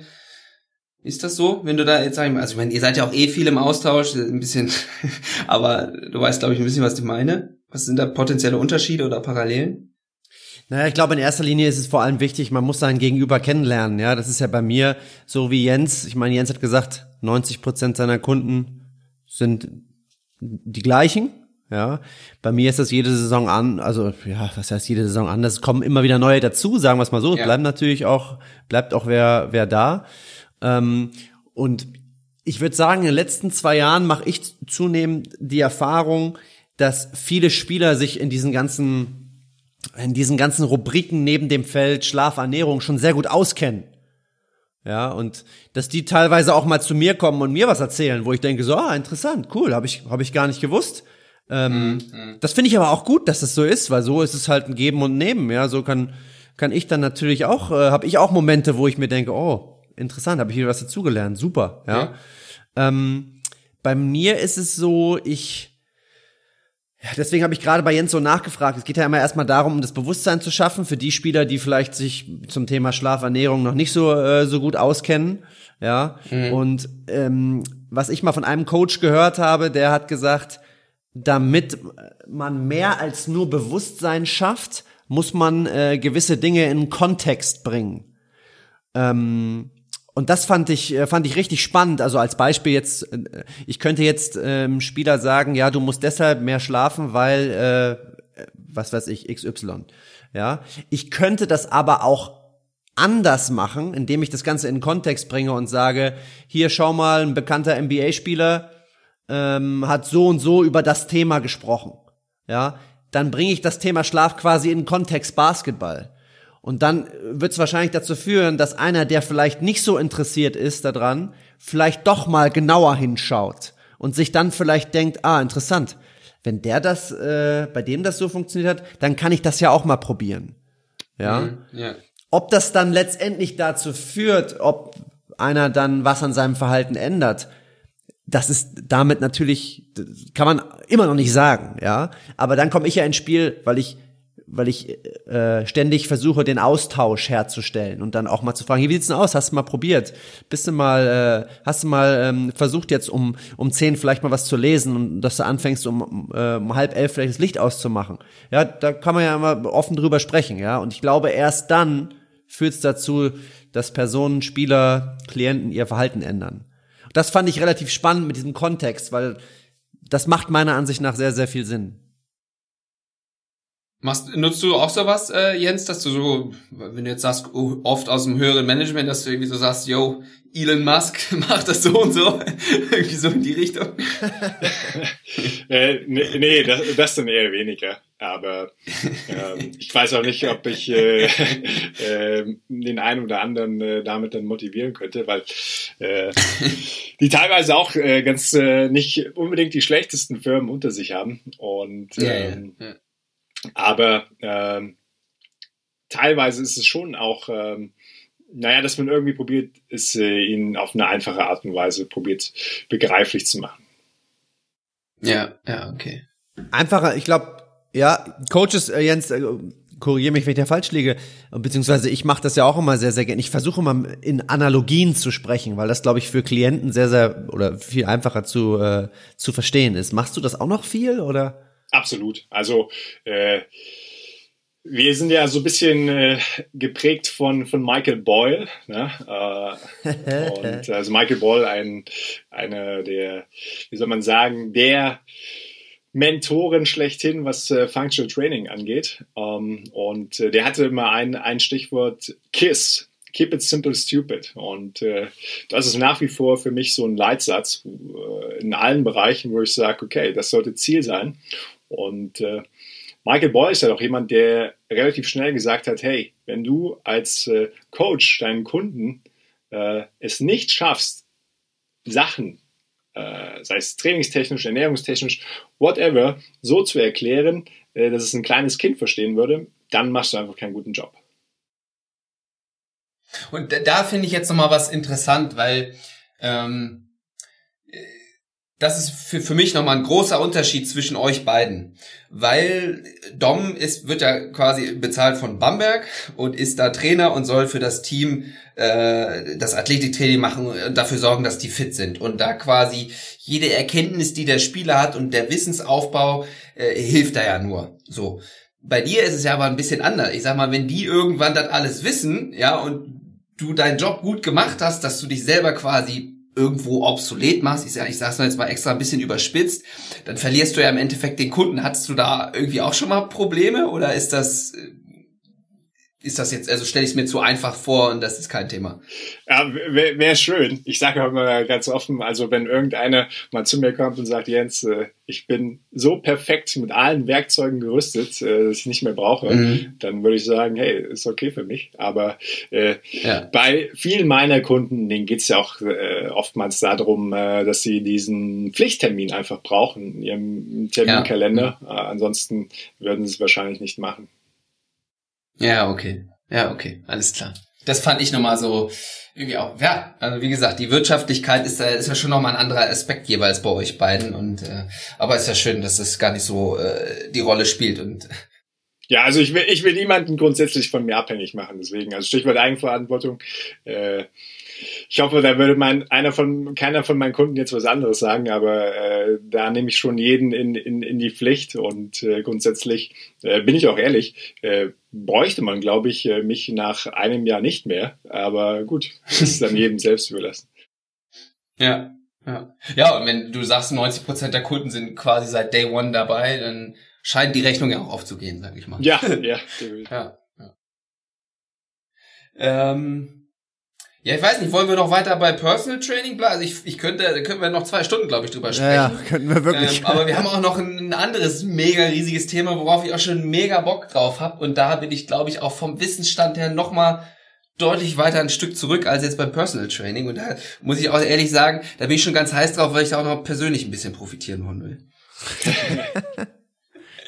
ist das so, wenn du da jetzt sag ich mal, also ich meine, ihr seid ja auch eh viel im Austausch, ein bisschen, aber du weißt, glaube ich, ein bisschen, was ich meine. Was sind da potenzielle Unterschiede oder Parallelen? Naja, ich glaube, in erster Linie ist es vor allem wichtig, man muss seinen Gegenüber kennenlernen. Ja, das ist ja bei mir so wie Jens. Ich meine, Jens hat gesagt, 90 Prozent seiner Kunden sind die gleichen. Ja, bei mir ist das jede Saison an, also ja, was heißt jede Saison anders? Es kommen immer wieder neue dazu, sagen wir es mal so. Ja. Bleibt natürlich auch, bleibt auch wer, wer da. Ähm, und ich würde sagen, in den letzten zwei Jahren mache ich zunehmend die Erfahrung, dass viele Spieler sich in diesen ganzen in diesen ganzen Rubriken neben dem Feld Schlaf, Ernährung schon sehr gut auskennen. Ja, und dass die teilweise auch mal zu mir kommen und mir was erzählen, wo ich denke, so, ah, interessant, cool, habe ich, hab ich gar nicht gewusst. Ähm, mhm. Das finde ich aber auch gut, dass das so ist, weil so ist es halt ein Geben und Nehmen. Ja, so kann, kann ich dann natürlich auch, äh, habe ich auch Momente, wo ich mir denke, oh, interessant, habe ich wieder was dazugelernt, super. Ja. ja. Ähm, bei mir ist es so, ich ja, deswegen habe ich gerade bei Jens so nachgefragt. Es geht ja immer erstmal darum, um das Bewusstsein zu schaffen für die Spieler, die vielleicht sich zum Thema Schlafernährung noch nicht so äh, so gut auskennen. Ja. Mhm. Und ähm, was ich mal von einem Coach gehört habe, der hat gesagt, damit man mehr als nur Bewusstsein schafft, muss man äh, gewisse Dinge in Kontext bringen. Ähm, und das fand ich, äh, fand ich richtig spannend. Also als Beispiel jetzt, äh, ich könnte jetzt ähm, Spieler sagen, ja, du musst deshalb mehr schlafen, weil, äh, was weiß ich, XY. Ja, ich könnte das aber auch anders machen, indem ich das Ganze in Kontext bringe und sage, hier schau mal, ein bekannter NBA-Spieler ähm, hat so und so über das Thema gesprochen. Ja, dann bringe ich das Thema Schlaf quasi in den Kontext Basketball. Und dann wird es wahrscheinlich dazu führen, dass einer, der vielleicht nicht so interessiert ist daran, vielleicht doch mal genauer hinschaut und sich dann vielleicht denkt, ah, interessant, wenn der das, äh, bei dem das so funktioniert hat, dann kann ich das ja auch mal probieren. Ja. Mhm, ja. Ob das dann letztendlich dazu führt, ob einer dann was an seinem Verhalten ändert, das ist damit natürlich, kann man immer noch nicht sagen, ja. Aber dann komme ich ja ins Spiel, weil ich weil ich äh, ständig versuche, den Austausch herzustellen und dann auch mal zu fragen, wie sieht's denn aus? Hast du mal probiert? Bist du mal, äh, hast du mal ähm, versucht jetzt um um zehn vielleicht mal was zu lesen und dass du anfängst um, äh, um halb elf vielleicht das Licht auszumachen? Ja, da kann man ja immer offen drüber sprechen, ja. Und ich glaube, erst dann führt es dazu, dass Personen, Spieler, Klienten ihr Verhalten ändern. Das fand ich relativ spannend mit diesem Kontext, weil das macht meiner Ansicht nach sehr, sehr viel Sinn. Machst, nutzt du auch sowas, äh, Jens, dass du so, wenn du jetzt sagst, oh, oft aus dem höheren Management, dass du irgendwie so sagst, yo, Elon Musk macht das so und so, irgendwie so in die Richtung? äh, nee, nee das, das dann eher weniger. Aber ähm, ich weiß auch nicht, ob ich äh, äh, den einen oder anderen äh, damit dann motivieren könnte, weil äh, die teilweise auch äh, ganz äh, nicht unbedingt die schlechtesten Firmen unter sich haben. Und ähm, ja, ja. Aber ähm, teilweise ist es schon auch, ähm, naja, dass man irgendwie probiert, es äh, ihnen auf eine einfache Art und Weise probiert, begreiflich zu machen. Ja, ja, okay. Einfacher, ich glaube, ja, Coaches, äh, Jens, äh, korrigiere mich, wenn ich da falsch liege, beziehungsweise ich mache das ja auch immer sehr, sehr gerne. Ich versuche immer in Analogien zu sprechen, weil das, glaube ich, für Klienten sehr, sehr oder viel einfacher zu, äh, zu verstehen ist. Machst du das auch noch viel oder? Absolut. Also äh, wir sind ja so ein bisschen äh, geprägt von, von Michael Boyle. Ne? Äh, und also Michael Boyle, ein, einer der, wie soll man sagen, der Mentoren schlechthin, was äh, Functional Training angeht. Ähm, und äh, der hatte immer ein, ein Stichwort KISS. Keep it simple, stupid. Und äh, das ist nach wie vor für mich so ein Leitsatz äh, in allen Bereichen, wo ich sage, okay, das sollte Ziel sein. Und äh, Michael Boy ist ja doch jemand, der relativ schnell gesagt hat, hey, wenn du als äh, Coach deinen Kunden äh, es nicht schaffst, Sachen, äh, sei es trainingstechnisch, ernährungstechnisch, whatever, so zu erklären, äh, dass es ein kleines Kind verstehen würde, dann machst du einfach keinen guten Job. Und da finde ich jetzt nochmal was interessant, weil ähm, das ist für, für mich nochmal ein großer Unterschied zwischen euch beiden. Weil Dom ist, wird ja quasi bezahlt von Bamberg und ist da Trainer und soll für das Team äh, das Athletiktraining machen und dafür sorgen, dass die fit sind. Und da quasi jede Erkenntnis, die der Spieler hat und der Wissensaufbau, äh, hilft da ja nur. So. Bei dir ist es ja aber ein bisschen anders. Ich sag mal, wenn die irgendwann das alles wissen, ja, und du deinen Job gut gemacht hast, dass du dich selber quasi irgendwo obsolet machst, ich, sag, ich sag's jetzt mal extra ein bisschen überspitzt, dann verlierst du ja im Endeffekt den Kunden. Hattest du da irgendwie auch schon mal Probleme oder ist das äh, ist das jetzt, also stelle ich es mir zu einfach vor und das ist kein Thema. Ja, wäre wär schön. Ich sage auch mal ganz offen, also wenn irgendeiner mal zu mir kommt und sagt, Jens, äh, ich bin so perfekt mit allen Werkzeugen gerüstet, äh, dass ich nicht mehr brauche, mhm. dann würde ich sagen, hey, ist okay für mich. Aber äh, ja. bei vielen meiner Kunden, denen geht es ja auch äh, oftmals darum, äh, dass sie diesen Pflichttermin einfach brauchen in ihrem Terminkalender. Ja. Äh, ansonsten würden sie es wahrscheinlich nicht machen. Ja, okay. Ja, okay. Alles klar. Das fand ich nochmal so irgendwie auch. Ja, also wie gesagt, die Wirtschaftlichkeit ist da ist ja schon nochmal ein anderer Aspekt jeweils bei euch beiden. Und äh, aber ist ja schön, dass das gar nicht so äh, die Rolle spielt und ja, also ich will, ich will niemanden grundsätzlich von mir abhängig machen, deswegen. Also Stichwort Eigenverantwortung. Äh, ich hoffe, da würde mein, einer von, keiner von meinen Kunden jetzt was anderes sagen, aber äh, da nehme ich schon jeden in, in, in die Pflicht und äh, grundsätzlich äh, bin ich auch ehrlich, äh, bräuchte man, glaube ich, äh, mich nach einem Jahr nicht mehr. Aber gut, das ist dann jedem selbst überlassen. Ja, ja. Ja, und wenn du sagst, 90 Prozent der Kunden sind quasi seit Day One dabei, dann scheint die Rechnung ja auch aufzugehen, sag ich mal. Ja, ja. ja, ja. Ähm, ja, ich weiß nicht, wollen wir noch weiter bei Personal Training bleiben? Also ich, ich könnte, da könnten wir noch zwei Stunden, glaube ich, drüber sprechen. Ja, ja könnten wir wirklich. Ähm, aber wir haben auch noch ein anderes mega riesiges Thema, worauf ich auch schon mega Bock drauf habe. Und da bin ich, glaube ich, auch vom Wissensstand her nochmal deutlich weiter ein Stück zurück als jetzt beim Personal Training. Und da muss ich auch ehrlich sagen, da bin ich schon ganz heiß drauf, weil ich da auch noch persönlich ein bisschen profitieren wollen will.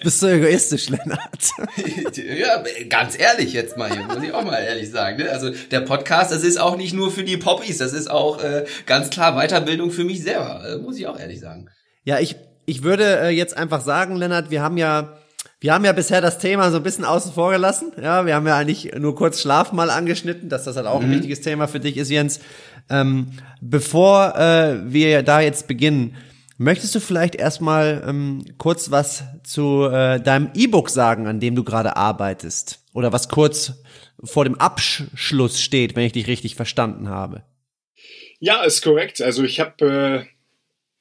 Bist du egoistisch, Lennart? ja, ganz ehrlich jetzt mal hier, muss ich auch mal ehrlich sagen. Ne? Also der Podcast, das ist auch nicht nur für die Poppies, das ist auch äh, ganz klar Weiterbildung für mich selber, äh, muss ich auch ehrlich sagen. Ja, ich, ich würde äh, jetzt einfach sagen, Lennart, wir haben ja wir haben ja bisher das Thema so ein bisschen außen vor gelassen. Ja, wir haben ja eigentlich nur kurz Schlaf mal angeschnitten, dass das halt auch mhm. ein wichtiges Thema für dich ist, Jens. Ähm, bevor äh, wir da jetzt beginnen, Möchtest du vielleicht erstmal ähm, kurz was zu äh, deinem E-Book sagen, an dem du gerade arbeitest? Oder was kurz vor dem Abschluss steht, wenn ich dich richtig verstanden habe? Ja, ist korrekt. Also ich habe, äh,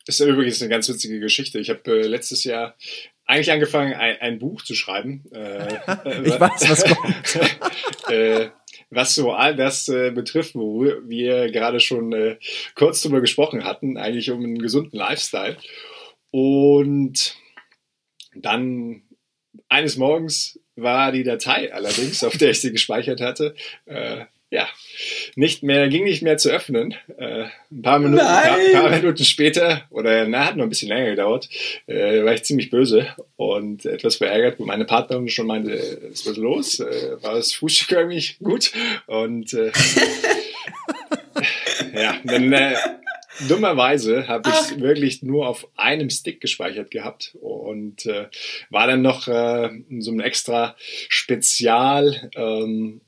ist übrigens eine ganz witzige Geschichte. Ich habe äh, letztes Jahr eigentlich angefangen, ein, ein Buch zu schreiben. Äh, ich weiß, was kommt. äh, was so all das äh, betrifft, wo wir gerade schon äh, kurz drüber gesprochen hatten, eigentlich um einen gesunden Lifestyle. Und dann eines Morgens war die Datei allerdings, auf der ich sie gespeichert hatte, äh, ja, nicht mehr, ging nicht mehr zu öffnen. Äh, ein paar Minuten, paar, paar, Minuten später, oder na, hat nur ein bisschen länger gedauert, äh, war ich ziemlich böse und etwas verärgert, wo meine Partnerin schon meinte, was ist los? Äh, war das Frühstück irgendwie gut? Und äh, ja, dann äh, dummerweise habe ich wirklich nur auf einem Stick gespeichert gehabt und äh, war dann noch äh, in so einem extra Spezial ähm,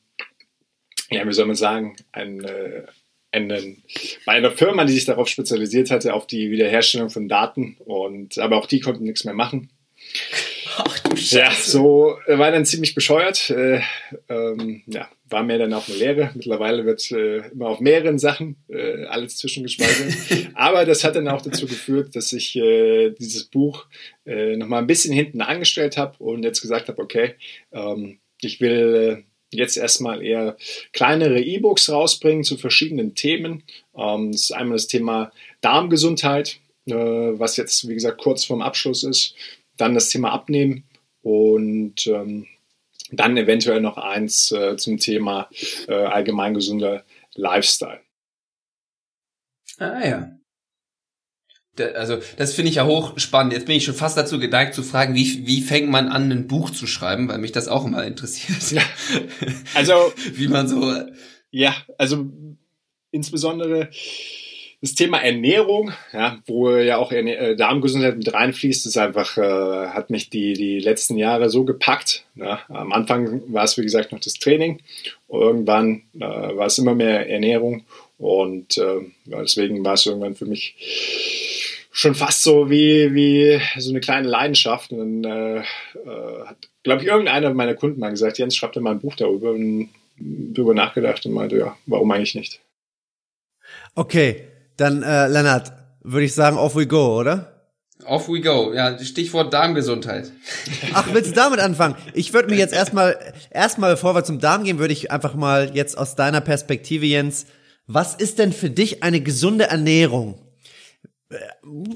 ja, wie soll man sagen, ein, äh, einen, bei einer Firma, die sich darauf spezialisiert hatte, auf die Wiederherstellung von Daten. Und, aber auch die konnten nichts mehr machen. Ach du Scheiße. Ja, so äh, war dann ziemlich bescheuert. Äh, ähm, ja, war mir dann auch eine Lehre. Mittlerweile wird äh, immer auf mehreren Sachen äh, alles zwischengespeichert. Aber das hat dann auch dazu geführt, dass ich äh, dieses Buch äh, nochmal ein bisschen hinten angestellt habe und jetzt gesagt habe, okay, ähm, ich will äh, jetzt erstmal eher kleinere E-Books rausbringen zu verschiedenen Themen. Ähm, das ist einmal das Thema Darmgesundheit, äh, was jetzt, wie gesagt, kurz vorm Abschluss ist. Dann das Thema Abnehmen und ähm, dann eventuell noch eins äh, zum Thema äh, allgemein gesunder Lifestyle. Ah ja. Also das finde ich ja hochspannend. Jetzt bin ich schon fast dazu geneigt zu fragen, wie, wie fängt man an, ein Buch zu schreiben, weil mich das auch immer interessiert. Ja. Also wie man so. Ja, also insbesondere das Thema Ernährung, ja, wo ja auch äh, Darmgesundheit mit reinfließt, ist einfach, äh, hat mich die, die letzten Jahre so gepackt. Ja. Am Anfang war es, wie gesagt, noch das Training. Irgendwann äh, war es immer mehr Ernährung. Und äh, deswegen war es irgendwann für mich schon fast so wie, wie so eine kleine Leidenschaft. Und dann äh, äh hat, glaube ich, irgendeiner meiner Kunden mal gesagt, Jens, schreib dir mal ein Buch darüber. Und darüber nachgedacht und meinte, ja, warum eigentlich nicht? Okay, dann, äh, Lennart, würde ich sagen, off we go, oder? Off we go. Ja, Stichwort Darmgesundheit. Ach, willst du damit anfangen? Ich würde mir jetzt erstmal, erstmal, bevor wir zum Darm gehen, würde ich einfach mal jetzt aus deiner Perspektive, Jens, was ist denn für dich eine gesunde Ernährung?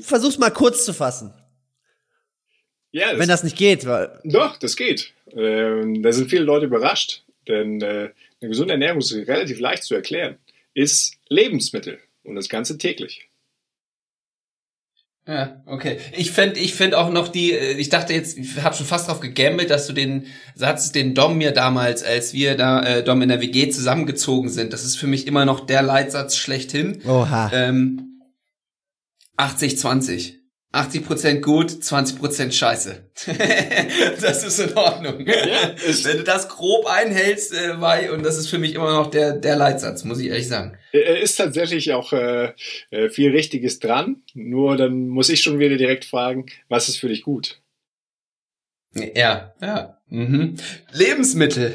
Versuch's mal kurz zu fassen. Ja, das Wenn das nicht geht. Weil Doch, das geht. Ähm, da sind viele Leute überrascht, denn äh, eine gesunde Ernährung ist relativ leicht zu erklären. Ist Lebensmittel. Und das Ganze täglich. Ja, okay. Ich fände ich find auch noch die, äh, ich dachte jetzt, ich habe schon fast drauf gegambelt, dass du den Satz, den Dom mir damals, als wir da äh, Dom in der WG zusammengezogen sind, das ist für mich immer noch der Leitsatz schlechthin. Oha. Ähm, 80-20. 80% gut, 20% scheiße. das ist in Ordnung. Ja, Wenn du das grob einhältst, äh, Mai, und das ist für mich immer noch der, der Leitsatz, muss ich ehrlich sagen. Er ist tatsächlich auch äh, äh, viel Richtiges dran, nur dann muss ich schon wieder direkt fragen, was ist für dich gut? Ja, ja. Mhm. Lebensmittel.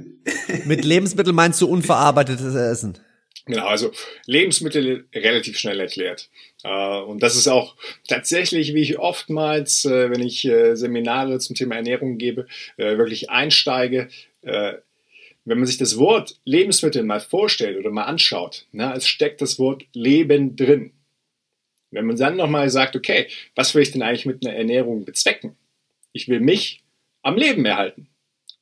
Mit Lebensmittel meinst du unverarbeitetes Essen? Genau, also Lebensmittel relativ schnell erklärt. Äh, und das ist auch tatsächlich, wie ich oftmals, äh, wenn ich äh, Seminare zum Thema Ernährung gebe, wirklich einsteige. Wenn man sich das Wort Lebensmittel mal vorstellt oder mal anschaut, na, es steckt das Wort Leben drin. Wenn man dann nochmal sagt, okay, was will ich denn eigentlich mit einer Ernährung bezwecken? Ich will mich am Leben erhalten.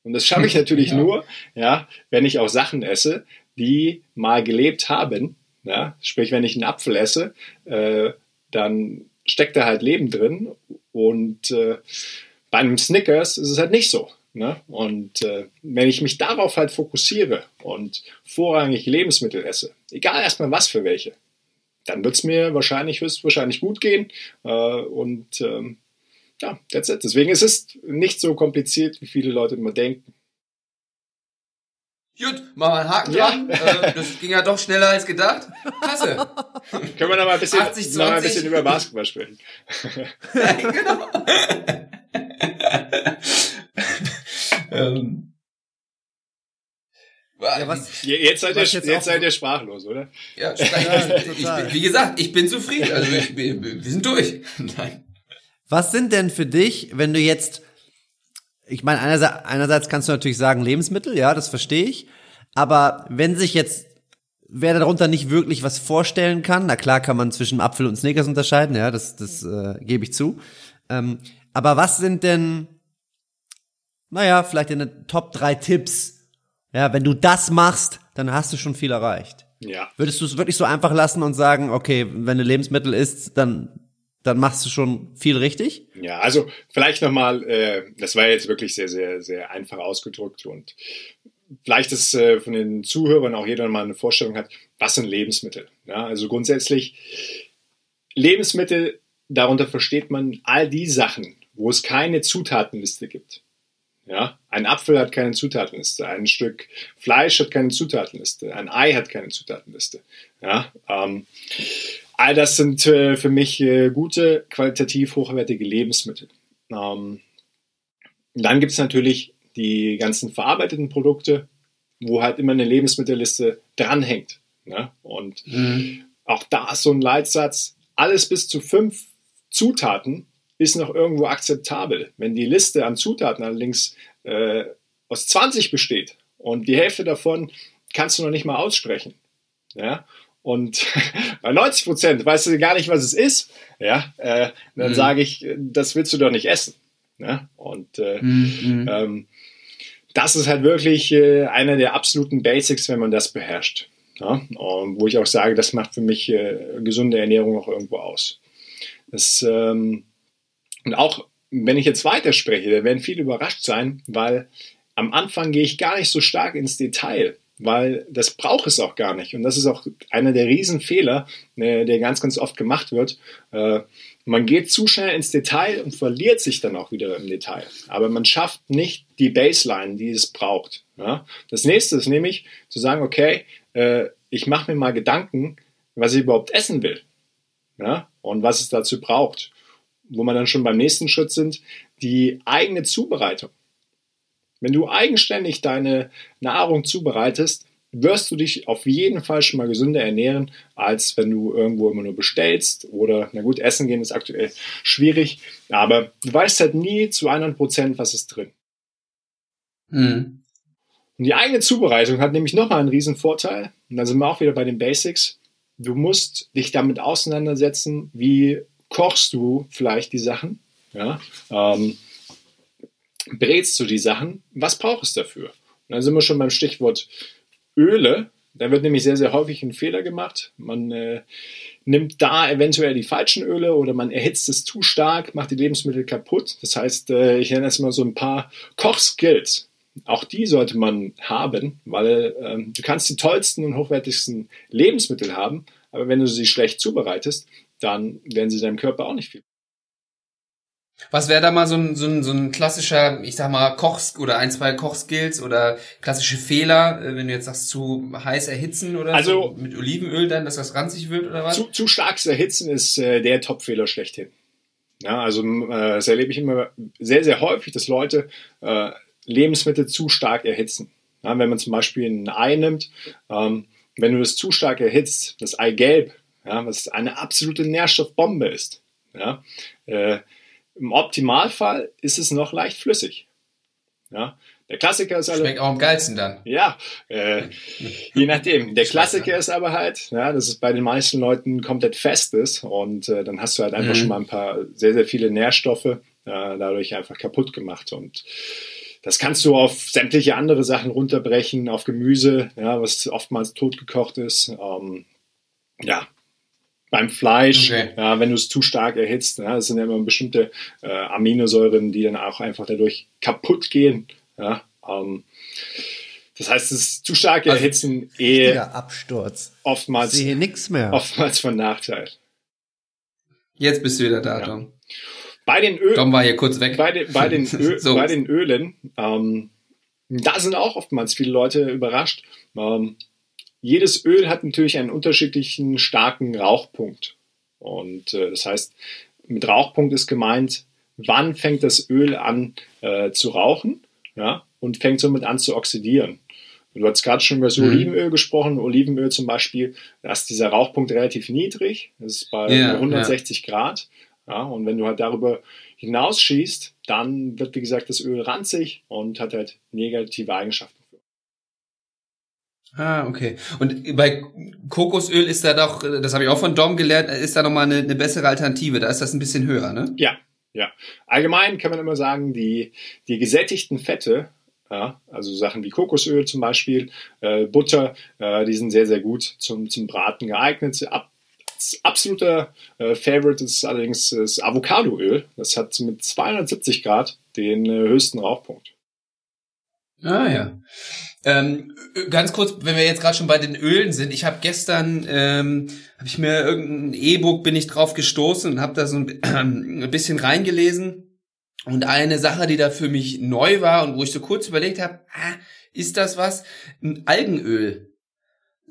Und das schaffe ich natürlich ja. nur, ja, wenn ich auch Sachen esse, die mal gelebt haben. Ja? Sprich, wenn ich einen Apfel esse, äh, dann steckt da halt Leben drin. Und äh, bei einem Snickers ist es halt nicht so. Ne? Und äh, wenn ich mich darauf halt fokussiere und vorrangig Lebensmittel esse, egal erstmal was für welche, dann wird es mir wahrscheinlich höchstwahrscheinlich gut gehen. Äh, und ähm, ja, that's it. Deswegen ist es nicht so kompliziert, wie viele Leute immer denken. Gut, machen wir einen Haken ja. dran. Äh, das ging ja doch schneller als gedacht. Klasse. Können wir noch mal ein bisschen, 80, noch mal ein bisschen über Basketball sprechen? Nein, genau. ähm. Ja, was, jetzt seid, ihr, jetzt, jetzt seid ihr sprachlos, oder? Ja, ja ich bin, wie gesagt, ich bin zufrieden. Also ich, wir sind durch. Nein. Was sind denn für dich, wenn du jetzt ich meine, einerseits, einerseits kannst du natürlich sagen Lebensmittel, ja, das verstehe ich. Aber wenn sich jetzt wer darunter nicht wirklich was vorstellen kann, na klar kann man zwischen Apfel und Snickers unterscheiden, ja, das, das äh, gebe ich zu. Ähm, aber was sind denn, naja, vielleicht deine Top drei Tipps? Ja, wenn du das machst, dann hast du schon viel erreicht. Ja. Würdest du es wirklich so einfach lassen und sagen, okay, wenn du Lebensmittel isst, dann dann machst du schon viel richtig. Ja, also vielleicht nochmal, äh, das war jetzt wirklich sehr, sehr, sehr einfach ausgedrückt und vielleicht ist äh, von den Zuhörern auch jeder mal eine Vorstellung hat, was sind Lebensmittel? Ja, also grundsätzlich Lebensmittel, darunter versteht man all die Sachen, wo es keine Zutatenliste gibt. Ja, ein Apfel hat keine Zutatenliste, ein Stück Fleisch hat keine Zutatenliste, ein Ei hat keine Zutatenliste. Ja, ähm, all das sind äh, für mich äh, gute, qualitativ hochwertige Lebensmittel. Ähm, dann gibt es natürlich die ganzen verarbeiteten Produkte, wo halt immer eine Lebensmittelliste dranhängt. Ne? Und mhm. auch da ist so ein Leitsatz, alles bis zu fünf Zutaten ist noch irgendwo akzeptabel. Wenn die Liste an Zutaten allerdings äh, aus 20 besteht und die Hälfte davon kannst du noch nicht mal aussprechen, ja, und bei 90 Prozent weißt du gar nicht, was es ist, ja, äh, dann mhm. sage ich, das willst du doch nicht essen. Ne? Und äh, mhm. ähm, das ist halt wirklich äh, einer der absoluten Basics, wenn man das beherrscht. Ja? Und wo ich auch sage, das macht für mich äh, gesunde Ernährung auch irgendwo aus. Das, ähm, und auch wenn ich jetzt weiterspreche, da werden viele überrascht sein, weil am Anfang gehe ich gar nicht so stark ins Detail, weil das braucht es auch gar nicht. Und das ist auch einer der Riesenfehler, äh, der ganz, ganz oft gemacht wird. Äh, man geht zu schnell ins Detail und verliert sich dann auch wieder im Detail. Aber man schafft nicht die Baseline, die es braucht. Das nächste ist nämlich zu sagen, okay, äh, ich mache mir mal Gedanken, was ich überhaupt essen will und was es dazu braucht. Wo wir dann schon beim nächsten Schritt sind, die eigene Zubereitung. Wenn du eigenständig deine Nahrung zubereitest, wirst du dich auf jeden Fall schon mal gesünder ernähren, als wenn du irgendwo immer nur bestellst oder, na gut, essen gehen ist aktuell schwierig, aber du weißt halt nie zu 100 Prozent, was ist drin. Mhm. Und die eigene Zubereitung hat nämlich nochmal einen riesen Vorteil, und da sind wir auch wieder bei den Basics. Du musst dich damit auseinandersetzen, wie kochst du vielleicht die Sachen, ja, ähm, brätst du die Sachen, was brauchst du dafür? Und dann sind wir schon beim Stichwort Öle, da wird nämlich sehr, sehr häufig ein Fehler gemacht. Man äh, nimmt da eventuell die falschen Öle oder man erhitzt es zu stark, macht die Lebensmittel kaputt. Das heißt, äh, ich nenne jetzt mal so ein paar Kochskills. Auch die sollte man haben, weil äh, du kannst die tollsten und hochwertigsten Lebensmittel haben, aber wenn du sie schlecht zubereitest, dann werden sie deinem Körper auch nicht viel was wäre da mal so ein, so, ein, so ein klassischer, ich sag mal, Kochs oder ein, zwei Kochskills oder klassische Fehler, äh, wenn du jetzt sagst, zu heiß erhitzen oder also, so, mit Olivenöl dann, dass das ranzig wird oder was? Zu, zu starkes Erhitzen ist äh, der Topfehler schlechthin. Ja, also äh, das erlebe ich immer sehr, sehr häufig, dass Leute äh, Lebensmittel zu stark erhitzen. Ja, wenn man zum Beispiel ein Ei nimmt, ähm, wenn du das zu stark erhitzt, das Eigelb, ja, was eine absolute Nährstoffbombe ist, ja, äh, im Optimalfall ist es noch leicht flüssig. Ja, der Klassiker ist alle. Schmeckt auch am geilsten dann. Ja, äh, je nachdem. Der Klassiker ist aber halt, ja, dass es bei den meisten Leuten komplett fest ist und äh, dann hast du halt einfach mhm. schon mal ein paar sehr, sehr viele Nährstoffe äh, dadurch einfach kaputt gemacht und das kannst du auf sämtliche andere Sachen runterbrechen, auf Gemüse, ja, was oftmals totgekocht ist. Ähm, ja, beim Fleisch, okay. ja, wenn du es zu stark erhitzt. Ja, das sind ja immer bestimmte äh, Aminosäuren, die dann auch einfach dadurch kaputt gehen. Ja, ähm, das heißt, das zu starke also, Erhitzen eh Absturz. Oftmals, sehe nichts mehr. Oftmals von Nachteil. Jetzt bist du wieder da, Tom. Ja. Bei den Ölen. Tom war hier kurz weg. Bei, den, bei, den, Öl, so. bei den Ölen, ähm, da sind auch oftmals viele Leute überrascht. Ähm, jedes Öl hat natürlich einen unterschiedlichen starken Rauchpunkt. Und äh, das heißt, mit Rauchpunkt ist gemeint, wann fängt das Öl an äh, zu rauchen ja, und fängt somit an zu oxidieren. Du hast gerade schon über das mhm. Olivenöl gesprochen. Olivenöl zum Beispiel, da ist dieser Rauchpunkt relativ niedrig. Das ist bei ja, 160 ja. Grad. Ja, und wenn du halt darüber hinausschießt, dann wird, wie gesagt, das Öl ranzig und hat halt negative Eigenschaften. Ah, okay. Und bei Kokosöl ist da doch, das habe ich auch von Dom gelernt, ist da nochmal eine, eine bessere Alternative. Da ist das ein bisschen höher, ne? Ja, ja. Allgemein kann man immer sagen, die, die gesättigten Fette, ja, also Sachen wie Kokosöl zum Beispiel, äh, Butter, äh, die sind sehr, sehr gut zum, zum Braten geeignet. Ab, absoluter äh, Favorite ist allerdings das Avocadoöl. Das hat mit 270 Grad den äh, höchsten Rauchpunkt. Ah ja. Ähm, ganz kurz, wenn wir jetzt gerade schon bei den Ölen sind, ich habe gestern, ähm, habe ich mir irgendein E-Book, bin ich drauf gestoßen und habe da so ein, äh, ein bisschen reingelesen. Und eine Sache, die da für mich neu war und wo ich so kurz überlegt habe, ah, ist das was? Ein Algenöl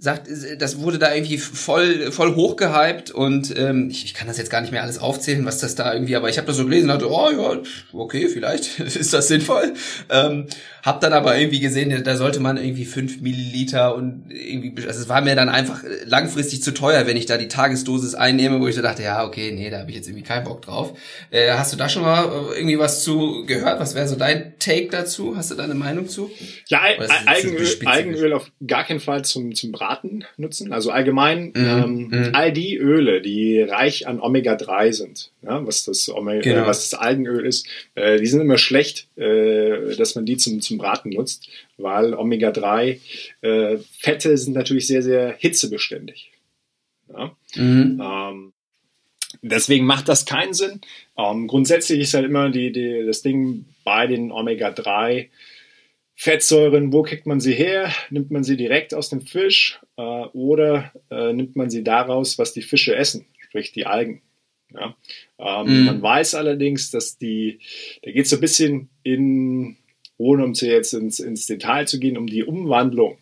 sagt, das wurde da irgendwie voll voll hochgehypt und ähm, ich, ich kann das jetzt gar nicht mehr alles aufzählen, was das da irgendwie, aber ich habe das so gelesen und dachte, oh ja, okay, vielleicht ist das sinnvoll. Ähm, hab dann aber irgendwie gesehen, da sollte man irgendwie fünf Milliliter und irgendwie, also es war mir dann einfach langfristig zu teuer, wenn ich da die Tagesdosis einnehme, wo ich so dachte, ja, okay, nee, da habe ich jetzt irgendwie keinen Bock drauf. Äh, hast du da schon mal irgendwie was zu gehört? Was wäre so dein Take dazu? Hast du da eine Meinung zu? Ja, Eigenöl, Eigenöl auf gar keinen Fall zum, zum Braten nutzen. Also allgemein mm, ähm, mm. all die Öle, die reich an Omega-3 sind, ja, was, das Omega, genau. äh, was das Algenöl ist, äh, die sind immer schlecht, äh, dass man die zum, zum Braten nutzt, weil Omega-3 äh, Fette sind natürlich sehr, sehr hitzebeständig. Ja? Mm. Ähm, deswegen macht das keinen Sinn. Ähm, grundsätzlich ist halt immer die, die, das Ding bei den Omega-3 Fettsäuren, wo kriegt man sie her? Nimmt man sie direkt aus dem Fisch äh, oder äh, nimmt man sie daraus, was die Fische essen, sprich die Algen? Ja? Ähm, mm. Man weiß allerdings, dass die, da geht es so ein bisschen in, ohne um jetzt ins, ins Detail zu gehen, um die Umwandlung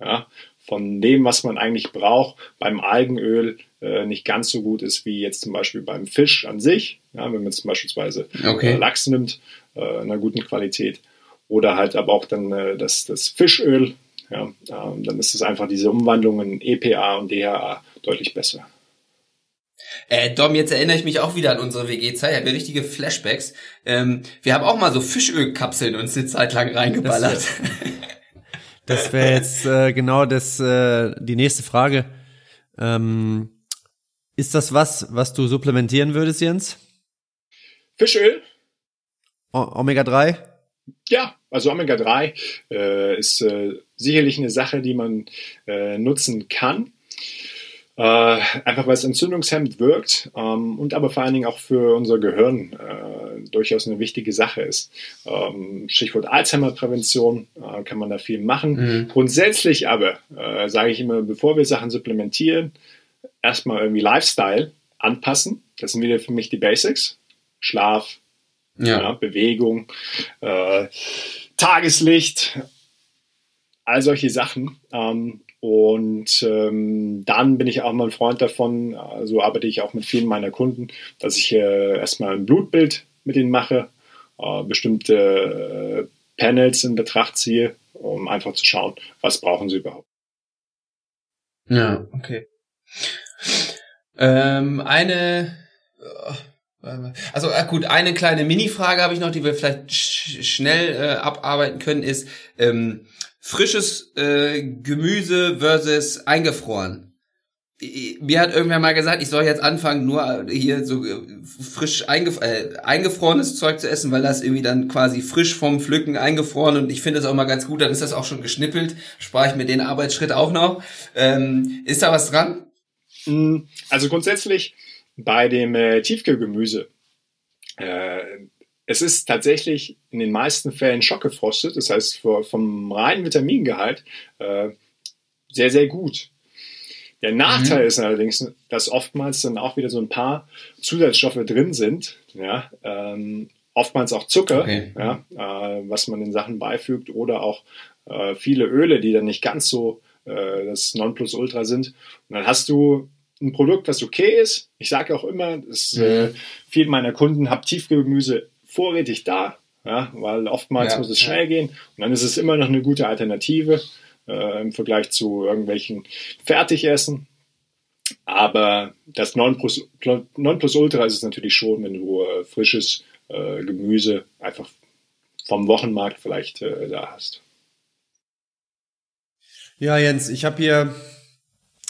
ja, von dem, was man eigentlich braucht, beim Algenöl äh, nicht ganz so gut ist wie jetzt zum Beispiel beim Fisch an sich. Ja, wenn man jetzt beispielsweise okay. äh, Lachs nimmt, äh, in einer guten Qualität oder halt aber auch dann äh, das, das Fischöl. Ja, ähm, dann ist es einfach diese Umwandlung in EPA und DHA deutlich besser. Äh, Dom, jetzt erinnere ich mich auch wieder an unsere WG-Zeit. Ich habe ja richtige Flashbacks. Ähm, wir haben auch mal so Fischölkapseln uns eine Zeit lang reingeballert. Das wäre jetzt äh, genau das, äh, die nächste Frage. Ähm, ist das was, was du supplementieren würdest, Jens? Fischöl? O Omega 3? Ja, also Omega-3 äh, ist äh, sicherlich eine Sache, die man äh, nutzen kann. Äh, einfach weil es entzündungshemmend wirkt ähm, und aber vor allen Dingen auch für unser Gehirn äh, durchaus eine wichtige Sache ist. Ähm, Stichwort Alzheimer-Prävention äh, kann man da viel machen. Mhm. Grundsätzlich aber sage ich immer, bevor wir Sachen supplementieren, erstmal irgendwie Lifestyle anpassen. Das sind wieder für mich die Basics. Schlaf, ja. ja Bewegung, äh, Tageslicht, all solche Sachen. Ähm, und ähm, dann bin ich auch mal ein Freund davon, so arbeite ich auch mit vielen meiner Kunden, dass ich äh, erstmal ein Blutbild mit ihnen mache, äh, bestimmte äh, Panels in Betracht ziehe, um einfach zu schauen, was brauchen sie überhaupt. Ja, okay. Ähm, eine also äh, gut, eine kleine Mini-Frage habe ich noch, die wir vielleicht sch schnell äh, abarbeiten können, ist ähm, frisches äh, Gemüse versus eingefroren. Mir hat irgendwer mal gesagt, ich soll jetzt anfangen, nur hier so äh, frisch eingef äh, eingefrorenes Zeug zu essen, weil das irgendwie dann quasi frisch vom Pflücken eingefroren und ich finde das auch mal ganz gut, dann ist das auch schon geschnippelt, spare ich mir den Arbeitsschritt auch noch. Ähm, ist da was dran? Mm, also grundsätzlich bei dem äh, Tiefkühlgemüse. Äh, es ist tatsächlich in den meisten Fällen schockgefrostet, das heißt vom reinen Vitamingehalt äh, sehr, sehr gut. Der Nachteil mhm. ist allerdings, dass oftmals dann auch wieder so ein paar Zusatzstoffe drin sind, ja, ähm, oftmals auch Zucker, okay. ja, äh, was man den Sachen beifügt oder auch äh, viele Öle, die dann nicht ganz so äh, das Nonplusultra sind. Und dann hast du ein Produkt, was okay ist. Ich sage auch immer, dass mhm. äh, viele meiner Kunden haben Tiefgemüse vorrätig da, ja, weil oftmals ja, muss es schnell ja. gehen und dann ist es immer noch eine gute Alternative äh, im Vergleich zu irgendwelchen Fertigessen. Aber das Nonplusultra ist es natürlich schon, wenn du äh, frisches äh, Gemüse einfach vom Wochenmarkt vielleicht äh, da hast. Ja, Jens, ich habe hier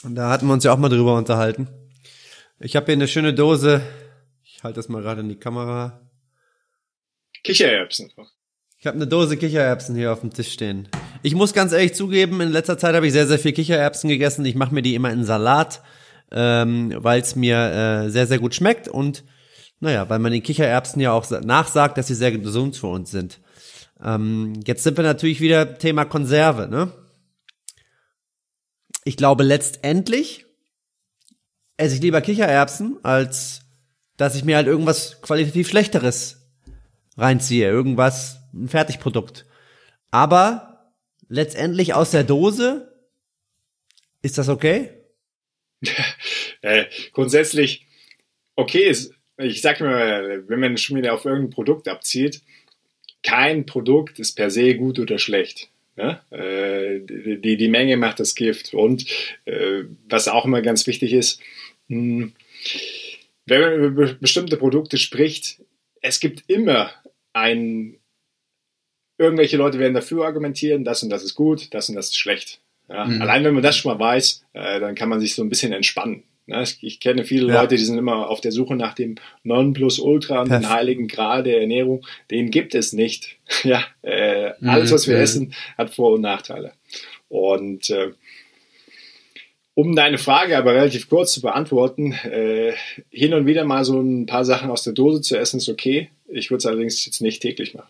und da hatten wir uns ja auch mal drüber unterhalten. Ich habe hier eine schöne Dose. Ich halte das mal gerade in die Kamera. Kichererbsen. Ich habe eine Dose Kichererbsen hier auf dem Tisch stehen. Ich muss ganz ehrlich zugeben, in letzter Zeit habe ich sehr, sehr viel Kichererbsen gegessen. Ich mache mir die immer in Salat, ähm, weil es mir äh, sehr, sehr gut schmeckt und naja, weil man den Kichererbsen ja auch nachsagt, dass sie sehr gesund für uns sind. Ähm, jetzt sind wir natürlich wieder Thema Konserve, ne? ich glaube letztendlich esse ich lieber Kichererbsen, als dass ich mir halt irgendwas qualitativ Schlechteres reinziehe, irgendwas, ein Fertigprodukt. Aber letztendlich aus der Dose, ist das okay? äh, grundsätzlich okay ich sag mal, wenn man schon wieder auf irgendein Produkt abzieht, kein Produkt ist per se gut oder schlecht. Ja? Äh, die, die Menge macht das Gift. Und äh, was auch immer ganz wichtig ist, hm, wenn man über bestimmte Produkte spricht, es gibt immer ein, irgendwelche Leute werden dafür argumentieren, das und das ist gut, das und das ist schlecht. Ja? Mhm. Allein wenn man das schon mal weiß, äh, dann kann man sich so ein bisschen entspannen. Ja, ich, ich, kenne viele ja. Leute, die sind immer auf der Suche nach dem Nonplusultra und dem heiligen Gral der Ernährung. Den gibt es nicht. Ja, äh, mhm. alles, was wir mhm. essen, hat Vor- und Nachteile. Und äh, um deine Frage aber relativ kurz zu beantworten, äh, hin und wieder mal so ein paar Sachen aus der Dose zu essen ist okay. Ich würde es allerdings jetzt nicht täglich machen.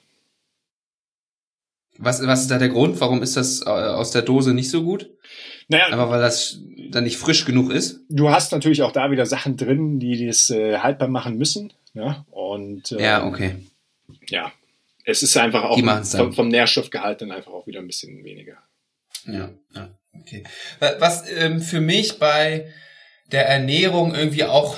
Was, was ist da der Grund? Warum ist das äh, aus der Dose nicht so gut? Naja, aber weil das dann nicht frisch genug ist. Du hast natürlich auch da wieder Sachen drin, die das äh, haltbar machen müssen. Ja, und, äh, ja okay. Ja, es ist einfach auch vom, vom, Nährstoffgehalt dann einfach auch wieder ein bisschen weniger. Ja, ja okay. Was ähm, für mich bei der Ernährung irgendwie auch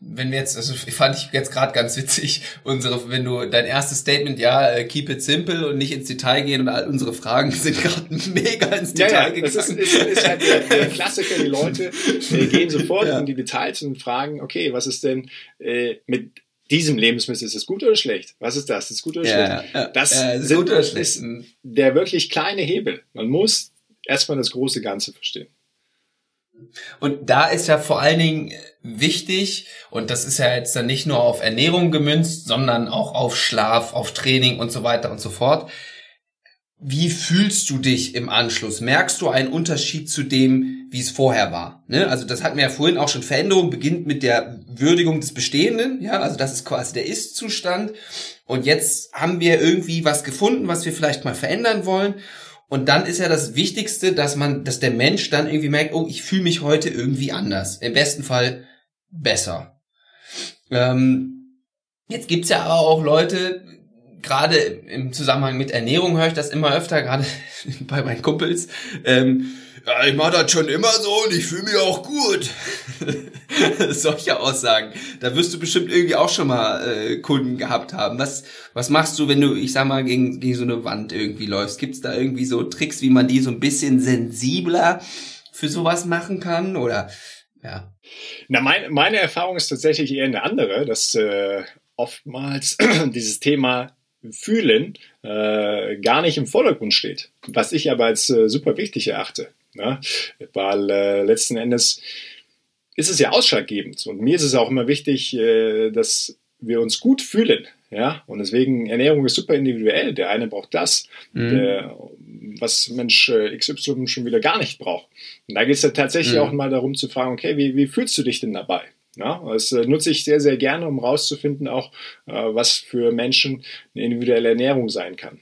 wenn wir jetzt, also fand ich jetzt gerade ganz witzig, unsere, wenn du dein erstes Statement, ja, äh, keep it simple und nicht ins Detail gehen und all unsere Fragen sind gerade mega ins Detail ja, ja, gegangen. Das ist, ist, ist halt der, der, Klassiker, die Leute äh, gehen sofort ja. in die Details und fragen, okay, was ist denn äh, mit diesem Lebensmittel, ist es gut oder schlecht? Was ist das? Ist es gut oder schlecht? Ja, das ist, sind, gut oder schlecht. ist der wirklich kleine Hebel. Man muss erstmal das große Ganze verstehen. Und da ist ja vor allen Dingen wichtig, und das ist ja jetzt dann nicht nur auf Ernährung gemünzt, sondern auch auf Schlaf, auf Training und so weiter und so fort. Wie fühlst du dich im Anschluss? Merkst du einen Unterschied zu dem, wie es vorher war? Ne? Also das hatten wir ja vorhin auch schon. Veränderung beginnt mit der Würdigung des Bestehenden. Ja, also das ist quasi der Ist-Zustand. Und jetzt haben wir irgendwie was gefunden, was wir vielleicht mal verändern wollen. Und dann ist ja das Wichtigste, dass man, dass der Mensch dann irgendwie merkt, oh, ich fühle mich heute irgendwie anders. Im besten Fall besser. Ähm, jetzt gibt's ja aber auch Leute, gerade im Zusammenhang mit Ernährung höre ich das immer öfter, gerade bei meinen Kumpels. Ähm, ja, ich mache das schon immer so und ich fühle mich auch gut. Solche Aussagen. Da wirst du bestimmt irgendwie auch schon mal äh, Kunden gehabt haben. Was, was machst du, wenn du, ich sag mal, gegen, gegen so eine Wand irgendwie läufst? Gibt's da irgendwie so Tricks, wie man die so ein bisschen sensibler für sowas machen kann? Oder ja. Na, mein, meine Erfahrung ist tatsächlich eher eine andere, dass äh, oftmals dieses Thema Fühlen äh, gar nicht im Vordergrund steht, was ich aber als äh, super wichtig erachte. Ne? Weil äh, letzten Endes ist es ja ausschlaggebend. Und mir ist es auch immer wichtig, äh, dass wir uns gut fühlen. Ja, und deswegen Ernährung ist super individuell. Der eine braucht das, mhm. der, was Mensch äh, XY schon wieder gar nicht braucht. Und da geht es ja tatsächlich mhm. auch mal darum zu fragen, okay, wie, wie fühlst du dich denn dabei? Ja, das äh, nutze ich sehr, sehr gerne, um rauszufinden, auch äh, was für Menschen eine individuelle Ernährung sein kann.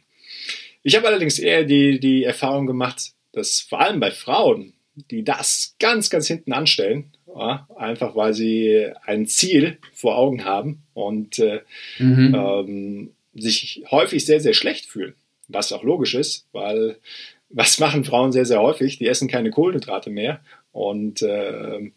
Ich habe allerdings eher die, die Erfahrung gemacht, dass vor allem bei Frauen, die das ganz, ganz hinten anstellen, ja, einfach weil sie ein Ziel vor Augen haben und äh, mhm. ähm, sich häufig sehr, sehr schlecht fühlen. Was auch logisch ist, weil was machen Frauen sehr, sehr häufig? Die essen keine Kohlenhydrate mehr und äh,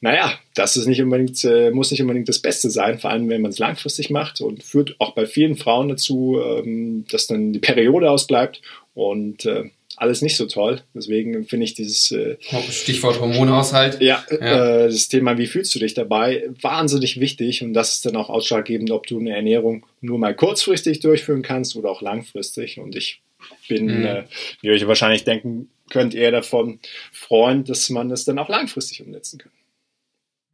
naja, das ist nicht unbedingt, äh, muss nicht unbedingt das Beste sein, vor allem wenn man es langfristig macht und führt auch bei vielen Frauen dazu, ähm, dass dann die Periode ausbleibt und äh, alles nicht so toll. Deswegen finde ich dieses äh, Stichwort Hormonhaushalt. Ja, ja. Äh, das Thema, wie fühlst du dich dabei, wahnsinnig wichtig und das ist dann auch ausschlaggebend, ob du eine Ernährung nur mal kurzfristig durchführen kannst oder auch langfristig. Und ich bin, mhm. äh, wie ihr euch wahrscheinlich denken könnt, eher davon freuen, dass man das dann auch langfristig umsetzen kann.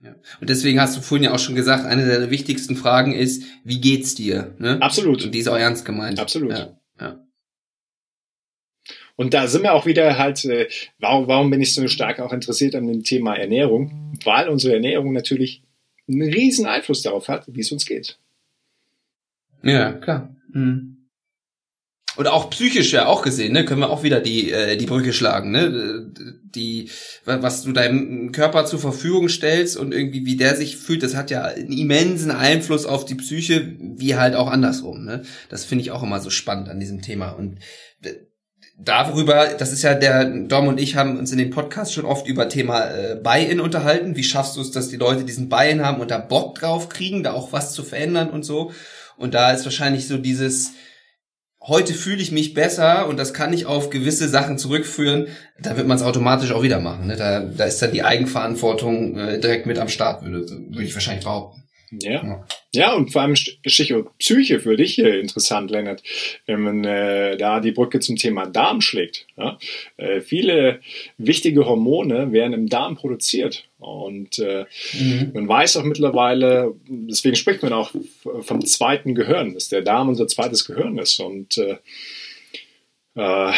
Ja. Und deswegen hast du vorhin ja auch schon gesagt, eine der wichtigsten Fragen ist, wie geht's dir? Ne? Absolut. Und die ist auch ernst gemeint. Absolut. Ja. ja. Und da sind wir auch wieder halt, äh, warum, warum bin ich so stark auch interessiert an dem Thema Ernährung? Weil unsere Ernährung natürlich einen riesen Einfluss darauf hat, wie es uns geht. Ja, klar. Mhm. Und auch psychisch ja auch gesehen, ne, können wir auch wieder die äh, die Brücke schlagen, ne, die was du deinem Körper zur Verfügung stellst und irgendwie wie der sich fühlt, das hat ja einen immensen Einfluss auf die Psyche, wie halt auch andersrum, ne. Das finde ich auch immer so spannend an diesem Thema und darüber, das ist ja der Dom und ich haben uns in dem Podcast schon oft über Thema äh, Buy-in unterhalten. Wie schaffst du es, dass die Leute diesen Buy-in haben und da Bock drauf kriegen, da auch was zu verändern und so? Und da ist wahrscheinlich so dieses heute fühle ich mich besser und das kann ich auf gewisse Sachen zurückführen, da wird man es automatisch auch wieder machen. Ne? Da, da ist dann die Eigenverantwortung äh, direkt mit am Start, würde, würde ich wahrscheinlich behaupten. Ja. Ja, und vor allem Stichwort Psyche für dich hier interessant, Lennart, wenn man äh, da die Brücke zum Thema Darm schlägt. Ja? Äh, viele wichtige Hormone werden im Darm produziert. Und äh, mhm. man weiß auch mittlerweile, deswegen spricht man auch vom zweiten Gehirn, dass der Darm unser zweites Gehirn ist. Und äh, äh,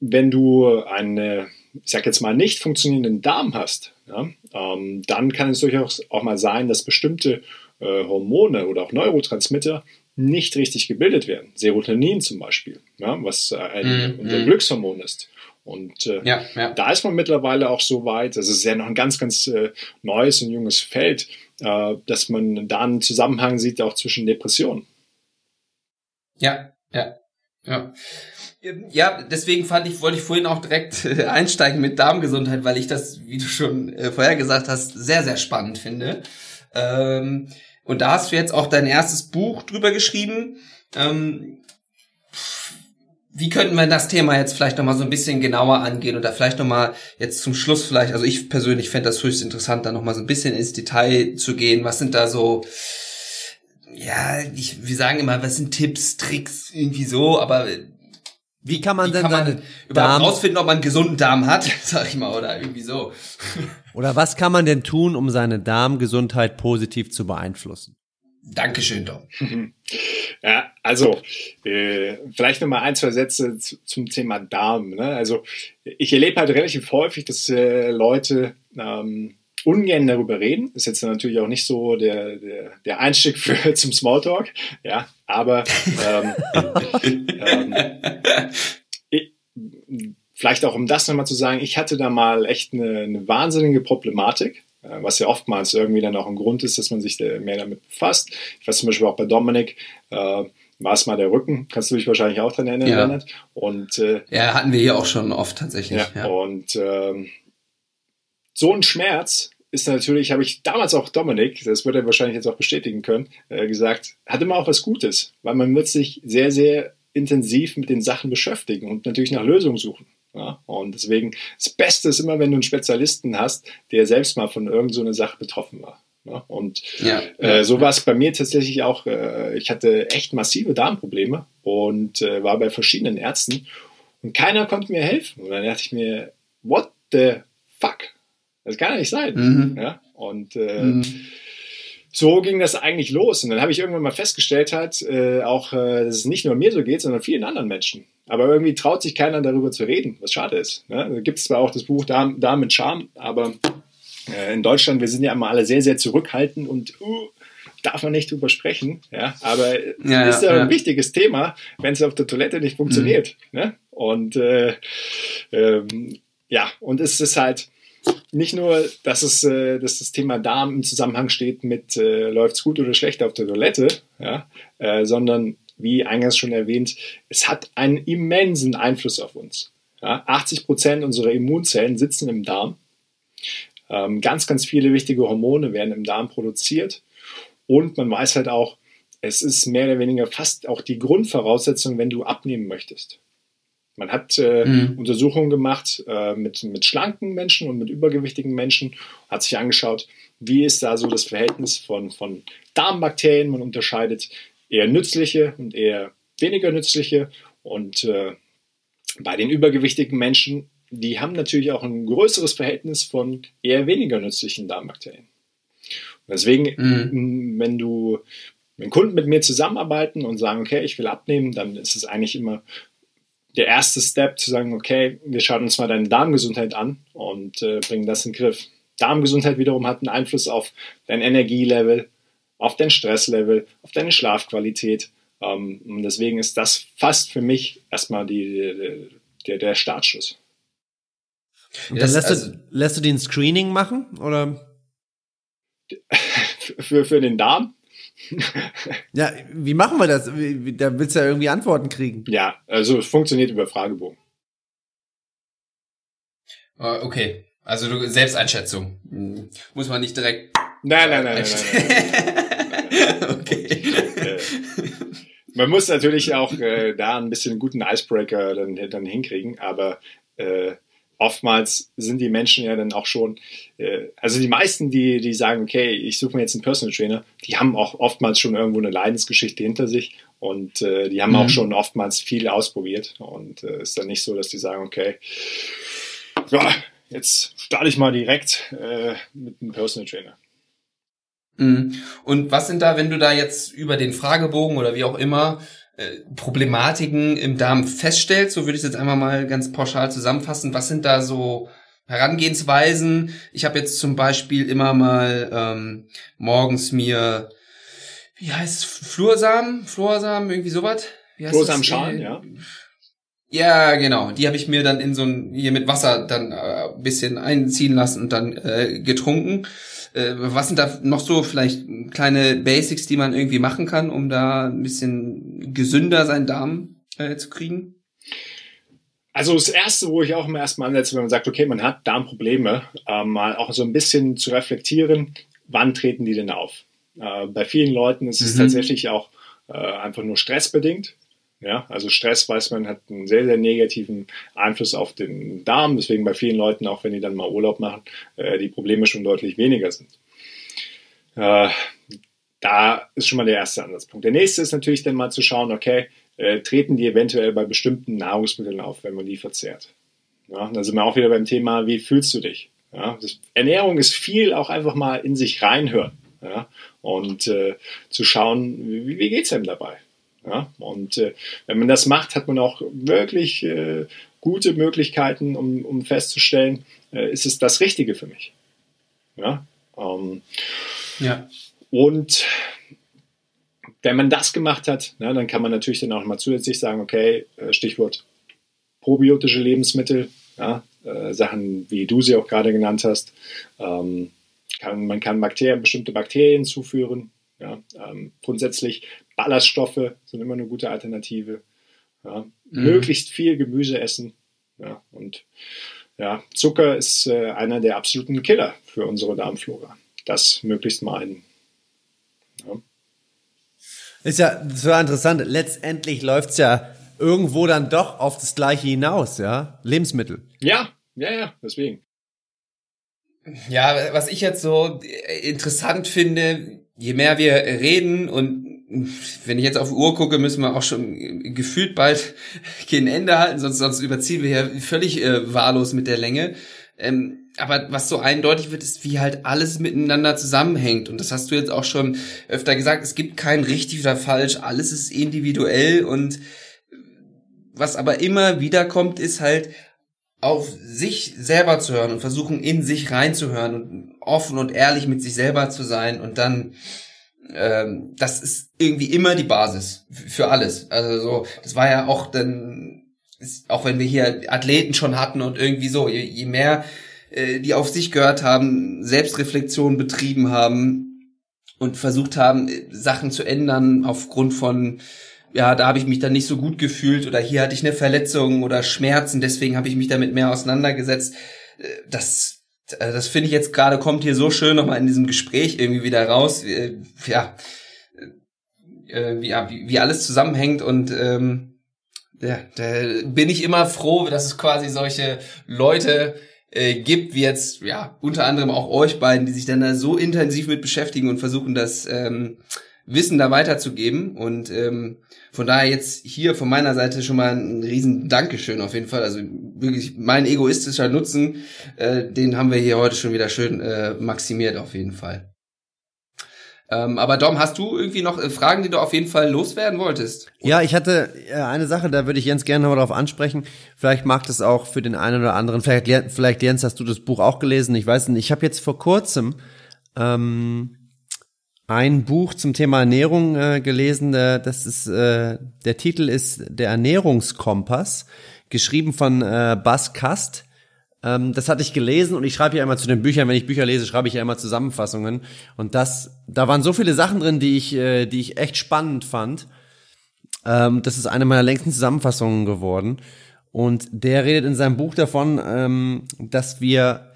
wenn du eine, ich sag jetzt mal, nicht funktionierenden Darm hast, ja, ähm, dann kann es durchaus auch mal sein, dass bestimmte äh, Hormone oder auch Neurotransmitter nicht richtig gebildet werden. Serotonin zum Beispiel, ja, was äh, ein, mm, unser mm. Glückshormon ist. Und äh, ja, ja. da ist man mittlerweile auch so weit, das ist ja noch ein ganz, ganz äh, neues und junges Feld, äh, dass man da einen Zusammenhang sieht auch zwischen Depressionen. Ja, ja, ja. Ja, deswegen fand ich, wollte ich vorhin auch direkt äh, einsteigen mit Darmgesundheit, weil ich das, wie du schon äh, vorher gesagt hast, sehr, sehr spannend finde. Ähm, und da hast du jetzt auch dein erstes Buch drüber geschrieben. Ähm, wie könnten wir das Thema jetzt vielleicht nochmal so ein bisschen genauer angehen oder vielleicht nochmal jetzt zum Schluss vielleicht, also ich persönlich fände das höchst interessant, da nochmal so ein bisschen ins Detail zu gehen. Was sind da so, ja, ich, wir sagen immer, was sind Tipps, Tricks, irgendwie so, aber wie kann man Wie denn kann man überhaupt rausfinden, ob man einen gesunden Darm hat, sag ich mal, oder irgendwie so. Oder was kann man denn tun, um seine Darmgesundheit positiv zu beeinflussen? Dankeschön, Dom. Ja, also äh, vielleicht noch mal ein, zwei Sätze zu, zum Thema Darm. Ne? Also ich erlebe halt relativ häufig, dass äh, Leute ähm, ungern darüber reden. Ist jetzt natürlich auch nicht so der, der, der Einstieg für, zum Smalltalk, ja, aber ähm, ähm, ich, vielleicht auch um das nochmal zu sagen, ich hatte da mal echt eine, eine wahnsinnige Problematik äh, was ja oftmals irgendwie dann auch ein Grund ist, dass man sich mehr damit befasst. Ich weiß zum Beispiel auch bei Dominik, äh, war es mal der Rücken, kannst du dich wahrscheinlich auch dran erinnern, ja. Und, äh, ja, hatten wir hier auch schon oft tatsächlich. Ja, ja. Und ähm, so ein Schmerz ist natürlich, habe ich damals auch Dominik, das wird er wahrscheinlich jetzt auch bestätigen können, äh, gesagt, hat immer auch was Gutes, weil man wird sich sehr, sehr intensiv mit den Sachen beschäftigen und natürlich nach Lösungen suchen. Ja? Und deswegen, das Beste ist immer, wenn du einen Spezialisten hast, der selbst mal von irgendeiner so Sache betroffen war. Ja? Und ja, äh, so war es bei mir tatsächlich auch, äh, ich hatte echt massive Darmprobleme und äh, war bei verschiedenen Ärzten und keiner konnte mir helfen. Und dann dachte ich mir, what the fuck? Das kann ja nicht sein. Mhm. Ja? Und äh, mhm. so ging das eigentlich los. Und dann habe ich irgendwann mal festgestellt, halt, äh, auch, äh, dass es nicht nur mir so geht, sondern vielen anderen Menschen. Aber irgendwie traut sich keiner darüber zu reden, was schade ist. Ne? Da gibt es zwar auch das Buch Darm, Darm mit Charme, aber äh, in Deutschland, wir sind ja immer alle sehr, sehr zurückhaltend und uh, darf man nicht drüber sprechen. Ja? Aber ja, ist ja, ja ein wichtiges Thema, wenn es auf der Toilette nicht funktioniert. Mhm. Ne? Und äh, ähm, ja, und es ist halt, nicht nur, dass, es, äh, dass das Thema Darm im Zusammenhang steht mit äh, läuft es gut oder schlecht auf der Toilette, ja, äh, sondern wie eingangs schon erwähnt, es hat einen immensen Einfluss auf uns. Ja. 80 Prozent unserer Immunzellen sitzen im Darm. Ähm, ganz, ganz viele wichtige Hormone werden im Darm produziert. Und man weiß halt auch, es ist mehr oder weniger fast auch die Grundvoraussetzung, wenn du abnehmen möchtest. Man hat äh, mhm. Untersuchungen gemacht äh, mit, mit schlanken Menschen und mit übergewichtigen Menschen, hat sich angeschaut, wie ist da so das Verhältnis von, von Darmbakterien. Man unterscheidet eher nützliche und eher weniger nützliche. Und äh, bei den übergewichtigen Menschen, die haben natürlich auch ein größeres Verhältnis von eher weniger nützlichen Darmbakterien. Und deswegen, mhm. wenn du wenn Kunden mit mir zusammenarbeiten und sagen, okay, ich will abnehmen, dann ist es eigentlich immer der erste Step zu sagen, okay, wir schauen uns mal deine Darmgesundheit an und äh, bringen das in den Griff. Darmgesundheit wiederum hat einen Einfluss auf dein Energielevel, auf dein Stresslevel, auf deine Schlafqualität. Ähm, und deswegen ist das fast für mich erstmal die, die der, der Startschuss. Und dann lässt, also, du, lässt du den Screening machen oder? für, für den Darm? Ja, wie machen wir das? Da willst du ja irgendwie Antworten kriegen. Ja, also es funktioniert über Fragebogen. Ah, okay, also du, Selbsteinschätzung. Hm. Muss man nicht direkt. Nein, nein, nein, nein, nein, nein. okay. Äh, man muss natürlich auch äh, da ein bisschen einen guten Icebreaker dann, dann hinkriegen, aber äh, oftmals sind die Menschen ja dann auch schon, äh, also die meisten, die, die sagen, okay, ich suche mir jetzt einen Personal Trainer, die haben auch oftmals schon irgendwo eine Leidensgeschichte hinter sich und äh, die haben mhm. auch schon oftmals viel ausprobiert und äh, ist dann nicht so, dass die sagen, okay, ja, jetzt starte ich mal direkt äh, mit einem Personal Trainer. Mhm. Und was sind da, wenn du da jetzt über den Fragebogen oder wie auch immer Problematiken im Darm feststellst, so würde ich es jetzt einmal mal ganz pauschal zusammenfassen, was sind da so Herangehensweisen? Ich habe jetzt zum Beispiel immer mal ähm, morgens mir, wie heißt Flursamen, Flursamen, irgendwie sowas? Flursamschalen, ja. Ja, genau. Die habe ich mir dann in so ein hier mit Wasser dann äh, bisschen einziehen lassen und dann äh, getrunken. Äh, was sind da noch so vielleicht kleine Basics, die man irgendwie machen kann, um da ein bisschen gesünder seinen Darm äh, zu kriegen? Also das Erste, wo ich auch immer erstmal ansetze, wenn man sagt, okay, man hat Darmprobleme, äh, mal auch so ein bisschen zu reflektieren, wann treten die denn auf? Äh, bei vielen Leuten ist es mhm. tatsächlich auch äh, einfach nur stressbedingt. Ja, also Stress, weiß man, hat einen sehr, sehr negativen Einfluss auf den Darm. Deswegen bei vielen Leuten, auch wenn die dann mal Urlaub machen, äh, die Probleme schon deutlich weniger sind. Äh, da ist schon mal der erste Ansatzpunkt. Der nächste ist natürlich dann mal zu schauen, okay, äh, treten die eventuell bei bestimmten Nahrungsmitteln auf, wenn man die verzehrt. Ja, da sind wir auch wieder beim Thema, wie fühlst du dich? Ja, Ernährung ist viel auch einfach mal in sich reinhören ja, und äh, zu schauen, wie, wie geht es einem dabei? Ja? Und äh, wenn man das macht, hat man auch wirklich äh, gute Möglichkeiten, um, um festzustellen, äh, ist es das Richtige für mich. Ja. Ähm, ja. Und wenn man das gemacht hat, ne, dann kann man natürlich dann auch mal zusätzlich sagen, okay, äh, Stichwort probiotische Lebensmittel, ja, äh, Sachen, wie du sie auch gerade genannt hast. Ähm, kann, man kann Bakterien, bestimmte Bakterien zuführen. Ja, ähm, grundsätzlich Ballaststoffe sind immer eine gute Alternative. Ja, mhm. Möglichst viel Gemüse essen. Ja, und ja, Zucker ist äh, einer der absoluten Killer für unsere Darmflora. Das möglichst meiden. Ja. Ist ja so interessant. Letztendlich läuft es ja irgendwo dann doch auf das Gleiche hinaus, ja? Lebensmittel. Ja, ja, ja, deswegen. Ja, was ich jetzt so interessant finde, je mehr wir reden und wenn ich jetzt auf die Uhr gucke, müssen wir auch schon gefühlt bald kein Ende halten, sonst, sonst überziehen wir ja völlig äh, wahllos mit der Länge. Ähm, aber was so eindeutig wird, ist, wie halt alles miteinander zusammenhängt. Und das hast du jetzt auch schon öfter gesagt. Es gibt kein richtig oder falsch. Alles ist individuell. Und was aber immer wieder kommt, ist halt auf sich selber zu hören und versuchen, in sich reinzuhören und offen und ehrlich mit sich selber zu sein und dann ähm, das ist irgendwie immer die Basis für alles. Also so, das war ja auch dann, auch wenn wir hier Athleten schon hatten und irgendwie so, je, je mehr äh, die auf sich gehört haben, Selbstreflexion betrieben haben und versucht haben, Sachen zu ändern aufgrund von ja, da habe ich mich dann nicht so gut gefühlt oder hier hatte ich eine Verletzung oder Schmerzen, deswegen habe ich mich damit mehr auseinandergesetzt. Äh, das äh, das finde ich jetzt gerade kommt hier so schön nochmal in diesem Gespräch irgendwie wieder raus, äh, äh, wie, ja, wie, wie alles zusammenhängt und ähm, ja, da bin ich immer froh, dass es quasi solche Leute äh, gibt, wie jetzt ja unter anderem auch euch beiden, die sich dann da so intensiv mit beschäftigen und versuchen, das ähm, Wissen da weiterzugeben. Und ähm, von daher jetzt hier von meiner Seite schon mal ein riesen Dankeschön auf jeden Fall. Also wirklich mein egoistischer Nutzen, äh, den haben wir hier heute schon wieder schön äh, maximiert auf jeden Fall. Ähm, aber Dom, hast du irgendwie noch äh, Fragen, die du auf jeden Fall loswerden wolltest? Ja, ich hatte äh, eine Sache, da würde ich Jens gerne noch darauf ansprechen. Vielleicht mag das auch für den einen oder anderen. Vielleicht, vielleicht Jens, hast du das Buch auch gelesen? Ich weiß nicht. Ich habe jetzt vor kurzem ähm, ein Buch zum Thema Ernährung äh, gelesen. Äh, das ist äh, der Titel ist der Ernährungskompass, geschrieben von äh, Bas Kast. Ähm, das hatte ich gelesen und ich schreibe ja immer zu den Büchern. Wenn ich Bücher lese, schreibe ich ja immer Zusammenfassungen. Und das, da waren so viele Sachen drin, die ich, äh, die ich echt spannend fand. Ähm, das ist eine meiner längsten Zusammenfassungen geworden. Und der redet in seinem Buch davon, ähm, dass wir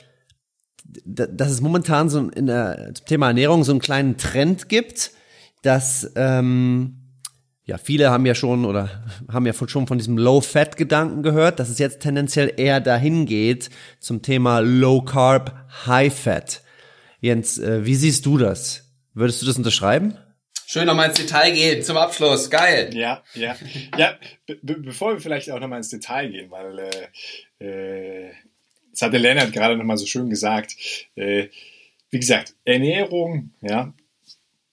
dass es momentan so in der, zum Thema Ernährung so einen kleinen Trend gibt, dass ähm, ja, viele haben ja schon oder haben ja schon von diesem Low-Fat-Gedanken gehört, dass es jetzt tendenziell eher dahin geht zum Thema Low-Carb, High-Fat. Jens, äh, wie siehst du das? Würdest du das unterschreiben? Schön nochmal ins Detail gehen zum Abschluss. Geil. Ja, ja. Ja, be bevor wir vielleicht auch nochmal ins Detail gehen, weil äh, äh, das hat der Lennart gerade nochmal so schön gesagt. Äh, wie gesagt, Ernährung, ja,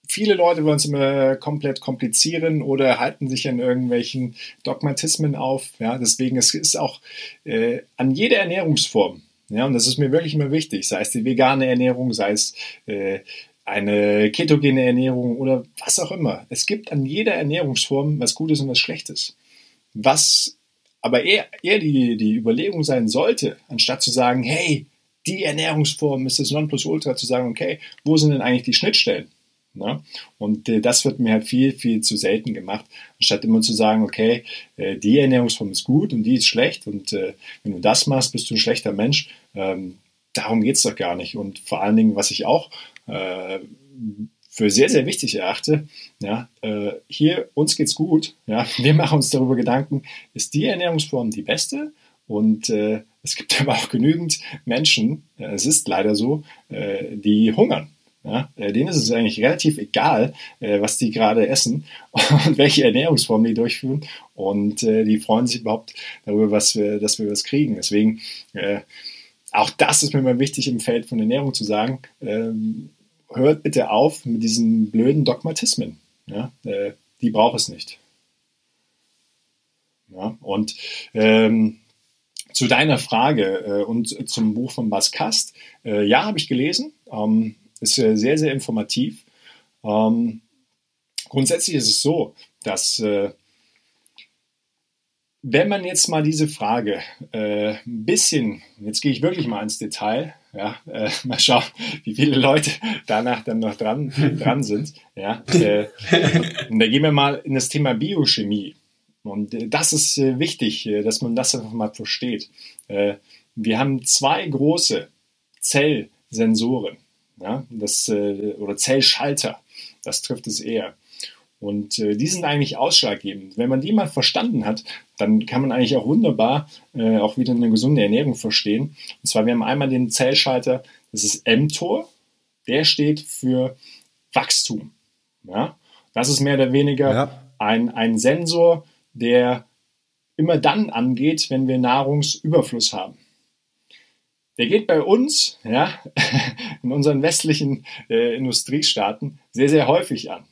viele Leute wollen es immer komplett komplizieren oder halten sich an irgendwelchen Dogmatismen auf. Ja, deswegen es ist auch äh, an jeder Ernährungsform. Ja, und das ist mir wirklich immer wichtig, sei es die vegane Ernährung, sei es äh, eine ketogene Ernährung oder was auch immer. Es gibt an jeder Ernährungsform was Gutes und was Schlechtes. Was aber eher, eher die, die Überlegung sein sollte, anstatt zu sagen, hey, die Ernährungsform ist das Nonplusultra, zu sagen, okay, wo sind denn eigentlich die Schnittstellen? Ne? Und äh, das wird mir halt viel, viel zu selten gemacht, anstatt immer zu sagen, okay, äh, die Ernährungsform ist gut und die ist schlecht und äh, wenn du das machst, bist du ein schlechter Mensch. Ähm, darum geht's doch gar nicht. Und vor allen Dingen, was ich auch äh, für sehr, sehr wichtig erachte, ja, äh, hier, uns geht's gut, ja, wir machen uns darüber Gedanken, ist die Ernährungsform die beste? Und äh, es gibt aber auch genügend Menschen, äh, es ist leider so, äh, die hungern. Ja, äh, denen ist es eigentlich relativ egal, äh, was die gerade essen und welche Ernährungsform die durchführen. Und die freuen sich überhaupt darüber, was wir, dass wir was kriegen. Deswegen, auch das ist mir mal wichtig im Feld von Ernährung zu sagen. Ähm, hört bitte auf mit diesen blöden Dogmatismen. Ja, äh, die braucht es nicht. Ja, und ähm, zu deiner Frage äh, und zum Buch von Bas Kast. Äh, ja, habe ich gelesen. Ähm, ist äh, sehr, sehr informativ. Ähm, grundsätzlich ist es so, dass äh, wenn man jetzt mal diese Frage äh, ein bisschen, jetzt gehe ich wirklich mal ins Detail, ja, äh, mal schauen, wie viele Leute danach dann noch dran, dran sind. Ja, äh, und da gehen wir mal in das Thema Biochemie. Und äh, das ist äh, wichtig, äh, dass man das einfach mal versteht. Wir haben zwei große Zellsensoren ja, das, oder Zellschalter, das trifft es eher. Und äh, die sind eigentlich ausschlaggebend. Wenn man die mal verstanden hat, dann kann man eigentlich auch wunderbar äh, auch wieder eine gesunde Ernährung verstehen. Und zwar, wir haben einmal den Zellschalter, das ist mTOR, der steht für Wachstum. Ja? Das ist mehr oder weniger ja. ein, ein Sensor, der immer dann angeht, wenn wir Nahrungsüberfluss haben der geht bei uns, ja, in unseren westlichen äh, Industriestaaten sehr, sehr häufig an.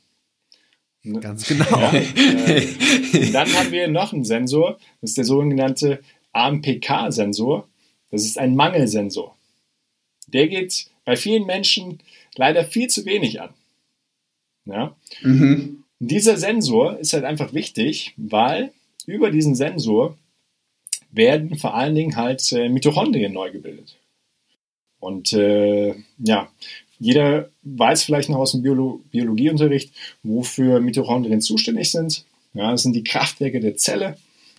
Ganz genau. Ja, äh, dann haben wir noch einen Sensor, das ist der sogenannte AMPK-Sensor. Das ist ein Mangelsensor. Der geht bei vielen Menschen leider viel zu wenig an. Ja? Mhm. Dieser Sensor ist halt einfach wichtig, weil über diesen Sensor werden vor allen Dingen halt äh, Mitochondrien neu gebildet. Und äh, ja, jeder weiß vielleicht noch aus dem Biolo Biologieunterricht, wofür Mitochondrien zuständig sind. Ja, das sind die Kraftwerke der Zelle.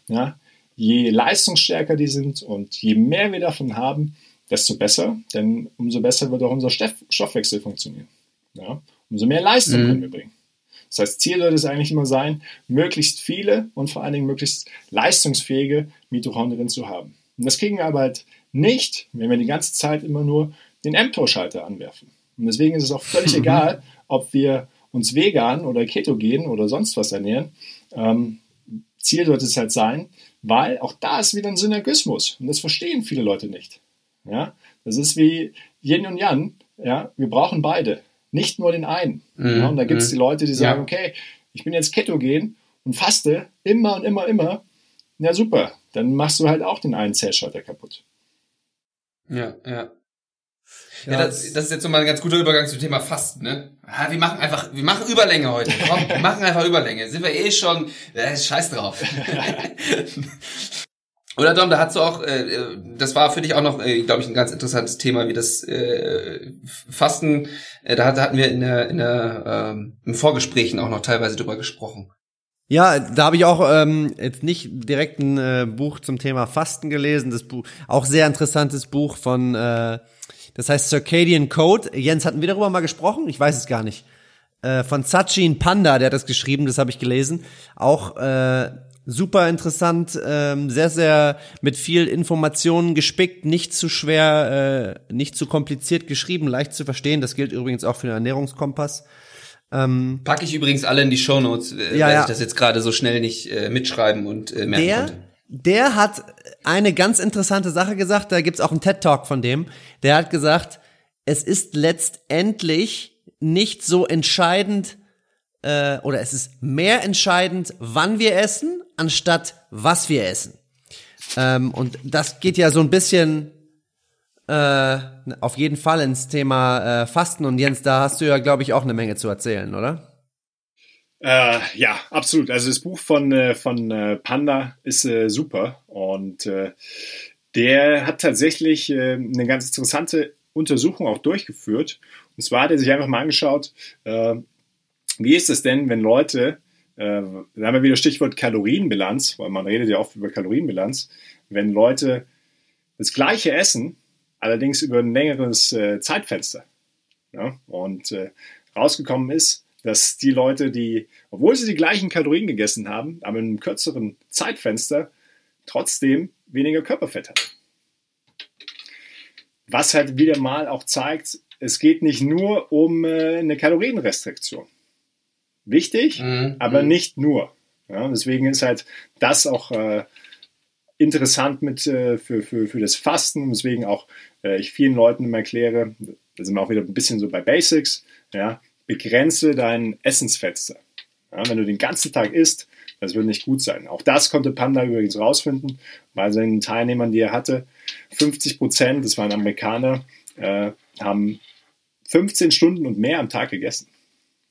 Ja, je leistungsstärker die sind und je mehr wir davon haben, desto besser, denn umso besser wird auch unser Stoff Stoffwechsel funktionieren. Ja, umso mehr Leistung mhm. können wir bringen. Das heißt, Ziel sollte es eigentlich immer sein, möglichst viele und vor allen Dingen möglichst leistungsfähige Mitochondrien zu haben. Und das kriegen wir aber halt nicht, wenn wir die ganze Zeit immer nur den mTOR-Schalter anwerfen. Und deswegen ist es auch völlig egal, ob wir uns vegan oder ketogen oder sonst was ernähren. Ähm, Ziel sollte es halt sein, weil auch da ist wieder ein Synergismus und das verstehen viele Leute nicht. Ja, das ist wie Yin und Yang. Ja, wir brauchen beide nicht nur den einen. Mhm. Ja, und da gibt es mhm. die Leute, die sagen, ja. okay, ich bin jetzt ketogen und faste immer und immer, immer. Ja, super. Dann machst du halt auch den einen Zellschalter kaputt. Ja, ja. Ja, das, das ist jetzt nochmal ein ganz guter Übergang zum Thema Fasten, ne? Ja, wir machen einfach, wir machen Überlänge heute. Komm, wir machen einfach Überlänge. Sind wir eh schon, äh, scheiß drauf. Oder Dom, da hast du auch, äh, äh, das war für dich auch noch, äh, glaube ich, ein ganz interessantes Thema, wie das äh, Fasten. Äh, da, hatten wir in der, in der ähm, im Vorgesprächen auch noch teilweise drüber gesprochen. Ja, da habe ich auch ähm, jetzt nicht direkt ein äh, Buch zum Thema Fasten gelesen. Das Buch, auch sehr interessantes Buch von, äh, das heißt Circadian Code. Jens, hatten wir darüber mal gesprochen? Ich weiß es gar nicht. äh, von Sachin Panda, der hat das geschrieben, das habe ich gelesen. Auch äh, super interessant, ähm, sehr, sehr mit viel Informationen gespickt, nicht zu schwer, äh, nicht zu kompliziert geschrieben, leicht zu verstehen. Das gilt übrigens auch für den Ernährungskompass. Ähm, Packe ich übrigens alle in die Shownotes, äh, ja, weil ja. ich das jetzt gerade so schnell nicht äh, mitschreiben und äh, merken der, konnte. Der hat eine ganz interessante Sache gesagt, da gibt's auch einen TED-Talk von dem. Der hat gesagt, es ist letztendlich nicht so entscheidend, äh, oder es ist mehr entscheidend, wann wir essen, anstatt was wir essen. Ähm, und das geht ja so ein bisschen äh, auf jeden Fall ins Thema äh, Fasten. Und Jens, da hast du ja, glaube ich, auch eine Menge zu erzählen, oder? Äh, ja, absolut. Also das Buch von, äh, von äh, Panda ist äh, super und äh, der hat tatsächlich äh, eine ganz interessante Untersuchung auch durchgeführt. Und zwar hat er sich einfach mal angeschaut, wie ist es denn, wenn Leute, da haben wir wieder Stichwort Kalorienbilanz, weil man redet ja oft über Kalorienbilanz, wenn Leute das gleiche essen, allerdings über ein längeres Zeitfenster. Ja? Und rausgekommen ist, dass die Leute, die, obwohl sie die gleichen Kalorien gegessen haben, aber in einem kürzeren Zeitfenster, trotzdem weniger Körperfett hatten. Was halt wieder mal auch zeigt, es geht nicht nur um äh, eine Kalorienrestriktion. Wichtig, mhm. aber mhm. nicht nur. Ja, deswegen ist halt das auch äh, interessant mit äh, für, für, für das Fasten, deswegen auch äh, ich vielen Leuten immer erkläre, da sind wir auch wieder ein bisschen so bei Basics, ja, begrenze dein Essensfenster. Ja, wenn du den ganzen Tag isst, das wird nicht gut sein. Auch das konnte Panda übrigens rausfinden, bei seinen Teilnehmern, die er hatte. 50 Prozent, das waren Amerikaner, äh, haben 15 Stunden und mehr am Tag gegessen.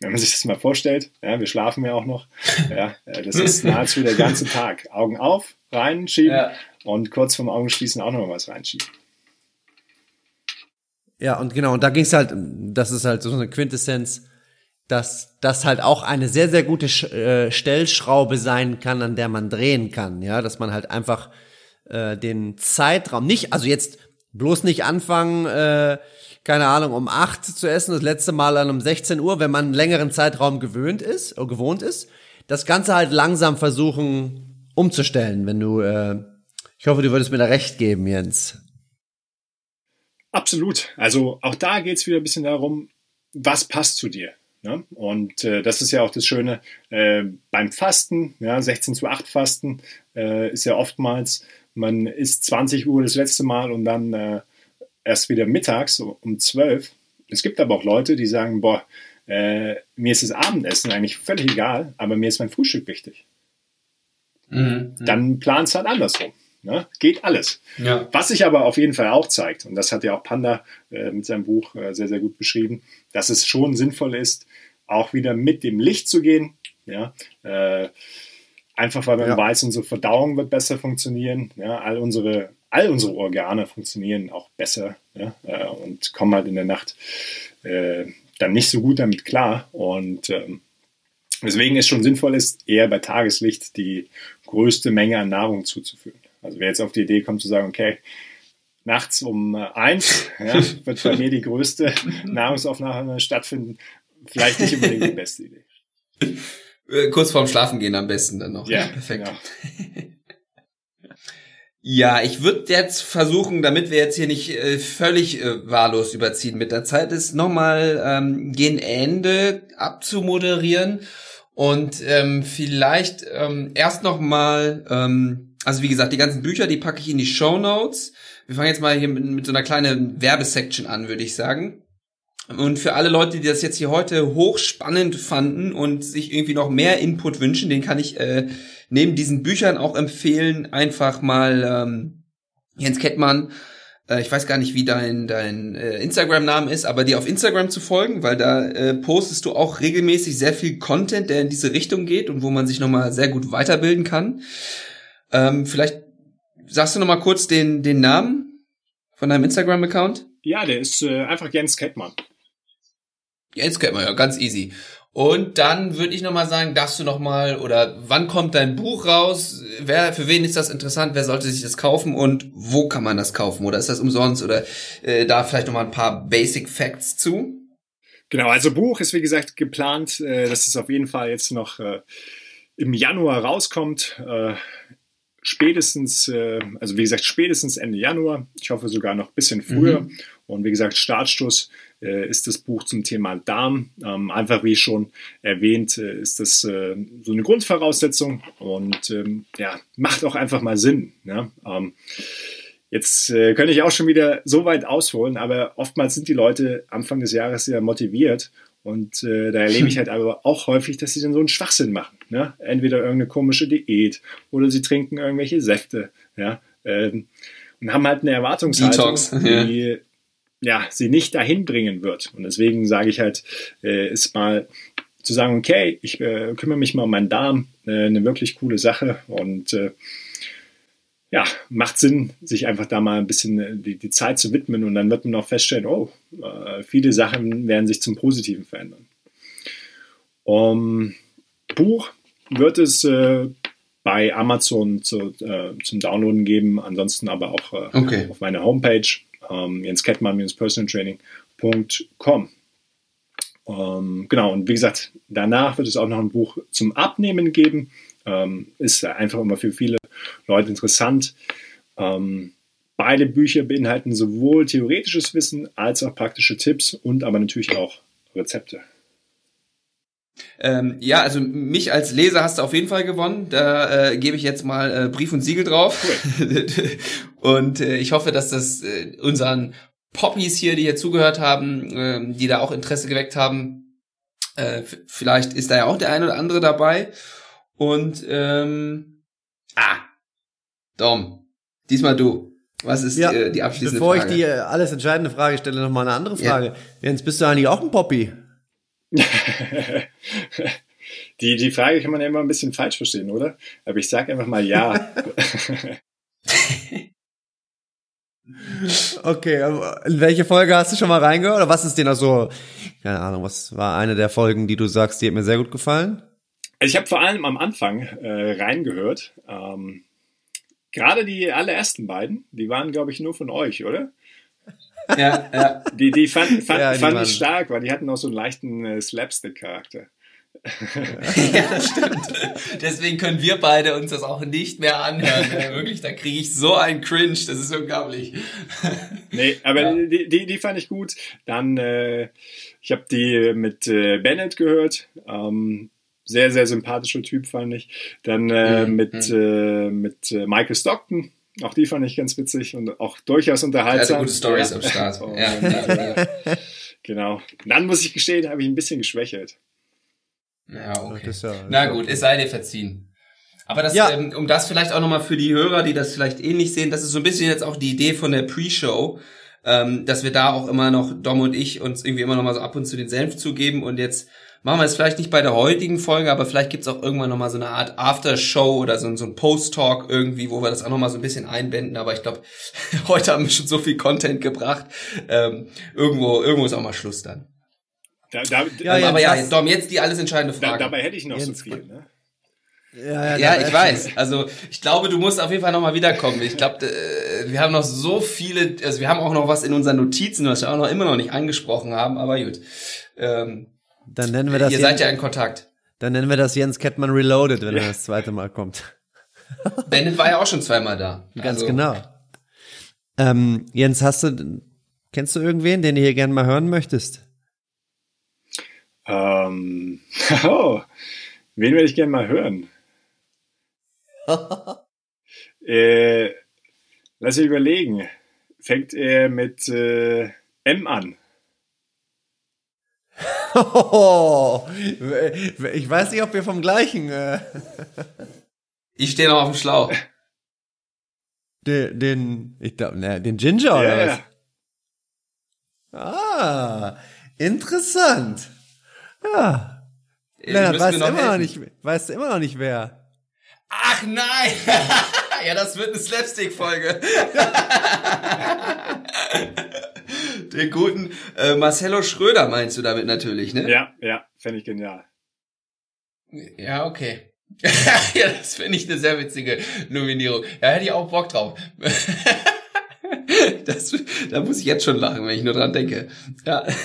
Wenn man sich das mal vorstellt, ja, wir schlafen ja auch noch, ja, äh, das ist nahezu der ganze Tag. Augen auf, reinschieben ja. und kurz vorm Augenschließen auch noch was reinschieben. Ja, und genau, und da ging es halt, das ist halt so eine Quintessenz, dass das halt auch eine sehr, sehr gute äh, Stellschraube sein kann, an der man drehen kann, ja, dass man halt einfach äh, den Zeitraum nicht, also jetzt bloß nicht anfangen, äh, keine Ahnung, um acht zu essen, das letzte Mal dann um 16 Uhr, wenn man einen längeren Zeitraum gewöhnt ist, oder äh, gewohnt ist, das Ganze halt langsam versuchen umzustellen, wenn du, äh, ich hoffe, du würdest mir da recht geben, Jens. Absolut. Also auch da geht es wieder ein bisschen darum, was passt zu dir. Ne? Und äh, das ist ja auch das Schöne äh, beim Fasten, ja, 16 zu 8 Fasten äh, ist ja oftmals, man isst 20 Uhr das letzte Mal und dann äh, erst wieder mittags um 12. Es gibt aber auch Leute, die sagen, boah, äh, mir ist das Abendessen eigentlich völlig egal, aber mir ist mein Frühstück wichtig. Mhm. Dann plant es halt andersrum. Ne? Geht alles. Ja. Was sich aber auf jeden Fall auch zeigt, und das hat ja auch Panda äh, mit seinem Buch äh, sehr, sehr gut beschrieben, dass es schon sinnvoll ist, auch wieder mit dem Licht zu gehen. Ja? Äh, einfach weil man ja. weiß, unsere Verdauung wird besser funktionieren. Ja? All, unsere, all unsere Organe funktionieren auch besser ja? Äh, und kommen halt in der Nacht äh, dann nicht so gut damit klar. Und ähm, deswegen ist schon sinnvoll ist, eher bei Tageslicht die größte Menge an Nahrung zuzuführen. Also wer jetzt auf die Idee kommt zu sagen, okay, nachts um äh, eins ja, wird bei mir die größte Nahrungsaufnahme stattfinden, vielleicht nicht unbedingt die beste Idee. Äh, kurz vorm Schlafen gehen am besten dann noch. Ja, perfekt. Genau. Ja, ich würde jetzt versuchen, damit wir jetzt hier nicht äh, völlig äh, wahllos überziehen mit der Zeit, ist nochmal ähm, gegen Ende abzumoderieren und ähm, vielleicht ähm, erst nochmal ähm, also wie gesagt, die ganzen Bücher, die packe ich in die Show Notes. Wir fangen jetzt mal hier mit, mit so einer kleinen Werbesection an, würde ich sagen. Und für alle Leute, die das jetzt hier heute hochspannend fanden und sich irgendwie noch mehr Input wünschen, den kann ich äh, neben diesen Büchern auch empfehlen, einfach mal ähm, Jens Kettmann, äh, ich weiß gar nicht, wie dein, dein äh, Instagram-Name ist, aber dir auf Instagram zu folgen, weil da äh, postest du auch regelmäßig sehr viel Content, der in diese Richtung geht und wo man sich nochmal sehr gut weiterbilden kann. Ähm, vielleicht sagst du noch mal kurz den, den Namen von deinem Instagram-Account? Ja, der ist äh, einfach Jens Kettmann. Jens Kettmann, ja, ganz easy. Und dann würde ich noch mal sagen, darfst du noch mal oder wann kommt dein Buch raus? Wer für wen ist das interessant? Wer sollte sich das kaufen und wo kann man das kaufen? Oder ist das umsonst? Oder äh, da vielleicht noch mal ein paar Basic Facts zu? Genau, also Buch ist wie gesagt geplant, äh, dass es auf jeden Fall jetzt noch äh, im Januar rauskommt. Äh, spätestens, äh, also wie gesagt, spätestens Ende Januar. Ich hoffe sogar noch ein bisschen früher. Mhm. Und wie gesagt, Startstoß ist das Buch zum Thema Darm. Ähm, einfach wie schon erwähnt, äh, ist das äh, so eine Grundvoraussetzung und ähm, ja, macht auch einfach mal Sinn. Ja? Ähm, Jetzt äh, könnte ich auch schon wieder so weit ausholen, aber oftmals sind die Leute Anfang des Jahres sehr motiviert und äh, da erlebe ich halt aber auch häufig, dass sie dann so einen Schwachsinn machen. Ne? Entweder irgendeine komische Diät oder sie trinken irgendwelche Säfte, ja, ähm, und haben halt eine Erwartungshaltung, Detox, die ja. Sie nicht dahin bringen wird. Und deswegen sage ich halt, äh, ist mal zu sagen, okay, ich äh, kümmere mich mal um meinen Darm, äh, eine wirklich coole Sache und äh, ja, macht Sinn, sich einfach da mal ein bisschen äh, die, die Zeit zu widmen und dann wird man auch feststellen, oh, äh, viele Sachen werden sich zum Positiven verändern. Um, Buch wird es äh, bei Amazon zu, zum Downloaden geben, ansonsten aber auch okay. auf meiner Homepage ähm, jenskettmann-personaltraining.com. Ähm, genau, und wie gesagt, danach wird es auch noch ein Buch zum Abnehmen geben. Ähm, ist einfach immer für viele Leute interessant. Ähm, beide Bücher beinhalten sowohl theoretisches Wissen als auch praktische Tipps und aber natürlich auch Rezepte. Ähm, ja, also mich als Leser hast du auf jeden Fall gewonnen. Da äh, gebe ich jetzt mal äh, Brief und Siegel drauf. Cool. und äh, ich hoffe, dass das äh, unseren Poppies hier, die hier zugehört haben, äh, die da auch Interesse geweckt haben, äh, vielleicht ist da ja auch der eine oder andere dabei. Und ähm, ah, Dom, diesmal du. Was ist ja, die, die abschließende bevor Frage? Bevor ich die alles entscheidende Frage stelle, noch mal eine andere Frage. Ja. Jens, bist du eigentlich auch ein Poppy? die, die Frage kann man ja immer ein bisschen falsch verstehen, oder? Aber ich sage einfach mal ja. okay, in welche Folge hast du schon mal reingehört? Oder was ist dir noch so, keine Ahnung, was war eine der Folgen, die du sagst, die hat mir sehr gut gefallen? Also ich habe vor allem am Anfang äh, reingehört. Ähm, Gerade die allerersten beiden, die waren, glaube ich, nur von euch, oder? Ja, ja. Die, die fand, fand, ja, die fand ich stark, weil die hatten auch so einen leichten äh, Slapstick-Charakter. ja, das stimmt. Deswegen können wir beide uns das auch nicht mehr anhören. Ja, wirklich, da kriege ich so einen Cringe, das ist unglaublich. nee, aber ja. die, die, die fand ich gut. Dann, äh, ich habe die mit äh, Bennett gehört. Ähm, sehr, sehr sympathischer Typ, fand ich. Dann äh, mhm. mit, mhm. äh, mit äh, Michael Stockton. Auch die fand ich ganz witzig und auch durchaus unterhaltsam. Also gute Stories ja. am Start. und, ja, ja, genau. Dann muss ich gestehen, habe ich ein bisschen geschwächelt. Ja, okay. Ja, Na gut, es sei dir verziehen. Aber das, ja. ähm, um das vielleicht auch nochmal für die Hörer, die das vielleicht ähnlich sehen, das ist so ein bisschen jetzt auch die Idee von der Pre-Show, ähm, dass wir da auch immer noch, Dom und ich, uns irgendwie immer noch mal so ab und zu den Senf zugeben und jetzt machen wir es vielleicht nicht bei der heutigen Folge, aber vielleicht gibt's auch irgendwann nochmal so eine Art After-Show oder so, so ein Post-Talk irgendwie, wo wir das auch nochmal so ein bisschen einbinden. Aber ich glaube, heute haben wir schon so viel Content gebracht. Ähm, irgendwo, irgendwo ist auch mal Schluss dann. Da, da, ja, ähm, aber ja, Dom, jetzt die alles entscheidende Frage. Da, dabei hätte ich noch Jens, so viel, ne? Ja, ja, ja ich weiß. Also ich glaube, du musst auf jeden Fall nochmal wiederkommen. Ich glaube, äh, wir haben noch so viele, also wir haben auch noch was in unseren Notizen, was wir auch noch immer noch nicht angesprochen haben, aber gut. Ähm, dann nennen wir das. Ihr seid ja in Kontakt. Dann nennen wir das Jens Kettmann Reloaded, wenn ja. er das zweite Mal kommt. Bennett war ja auch schon zweimal da. Ganz also. genau. Ähm, Jens, hast du, kennst du irgendwen, den du hier gerne mal hören möchtest? Ähm, oh, wen würde ich gerne mal hören? äh, lass mich überlegen. Fängt er mit äh, M an? Oh, ich weiß nicht, ob wir vom gleichen. Äh ich stehe noch auf dem Schlauch. Den, den ich glaube, ne, den Ginger oder yeah. was? Ah, interessant. Ja. Lennart, weißt du, immer noch nicht, weißt du immer noch nicht wer? Ach nein! ja, das wird eine Slapstick-Folge. Den guten äh, Marcello Schröder meinst du damit natürlich, ne? Ja, ja, fände ich genial. Ja, okay. ja, das finde ich eine sehr witzige Nominierung. Ja, hätte ich auch Bock drauf. das, da muss ich jetzt schon lachen, wenn ich nur dran denke. Ja.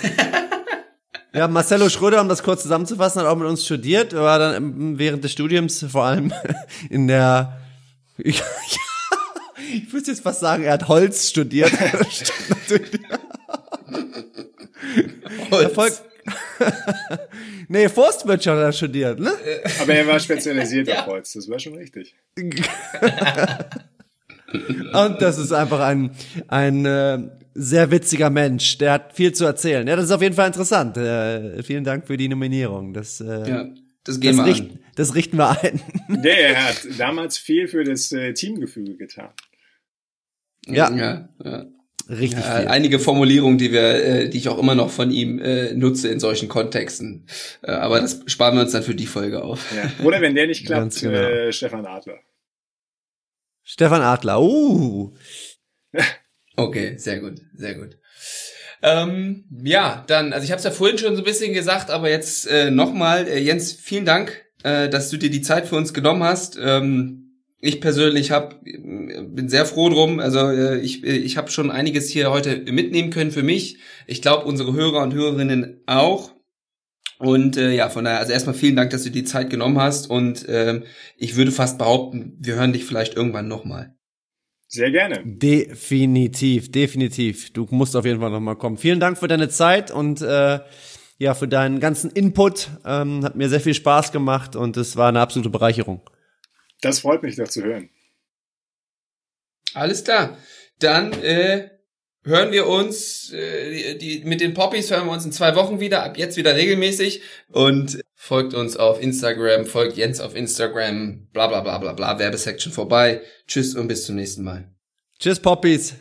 Ja, Marcelo Schröder, um das kurz zusammenzufassen, hat auch mit uns studiert, war dann während des Studiums vor allem in der, ich, ich würde jetzt fast sagen, er hat Holz studiert. Holz. Erfolg, nee, Forstwirtschaft hat er studiert, ne? Aber er war spezialisiert ja. auf Holz, das war schon richtig. Und das ist einfach ein, ein äh, sehr witziger Mensch. Der hat viel zu erzählen. Ja, das ist auf jeden Fall interessant. Äh, vielen Dank für die Nominierung. Das, äh, ja, das gehen das wir richten, an. Das richten wir ein. Der hat damals viel für das äh, Teamgefüge getan. Ja. ja, ja. Richtig. Ja, einige Formulierungen, die wir, äh, die ich auch immer noch von ihm äh, nutze in solchen Kontexten. Äh, aber das sparen wir uns dann für die Folge auf. Ja. Oder wenn der nicht klappt, genau. äh, Stefan Adler. Stefan Adler, uh. okay, sehr gut, sehr gut. Ähm, ja, dann, also ich habe es ja vorhin schon so ein bisschen gesagt, aber jetzt äh, nochmal, äh, Jens, vielen Dank, äh, dass du dir die Zeit für uns genommen hast. Ähm, ich persönlich hab, bin sehr froh drum. Also äh, ich, ich habe schon einiges hier heute mitnehmen können für mich. Ich glaube, unsere Hörer und Hörerinnen auch. Und äh, ja, von daher, also erstmal vielen Dank, dass du die Zeit genommen hast. Und äh, ich würde fast behaupten, wir hören dich vielleicht irgendwann nochmal. Sehr gerne. Definitiv, definitiv. Du musst auf jeden Fall nochmal kommen. Vielen Dank für deine Zeit und äh, ja, für deinen ganzen Input. Ähm, hat mir sehr viel Spaß gemacht und es war eine absolute Bereicherung. Das freut mich, das zu hören. Alles klar. Dann äh, hören wir uns, äh, die, mit den Poppies hören wir uns in zwei Wochen wieder, ab jetzt wieder regelmäßig. Und folgt uns auf Instagram, folgt Jens auf Instagram, bla bla bla bla bla, Werbesection vorbei. Tschüss und bis zum nächsten Mal. Tschüss, Poppies.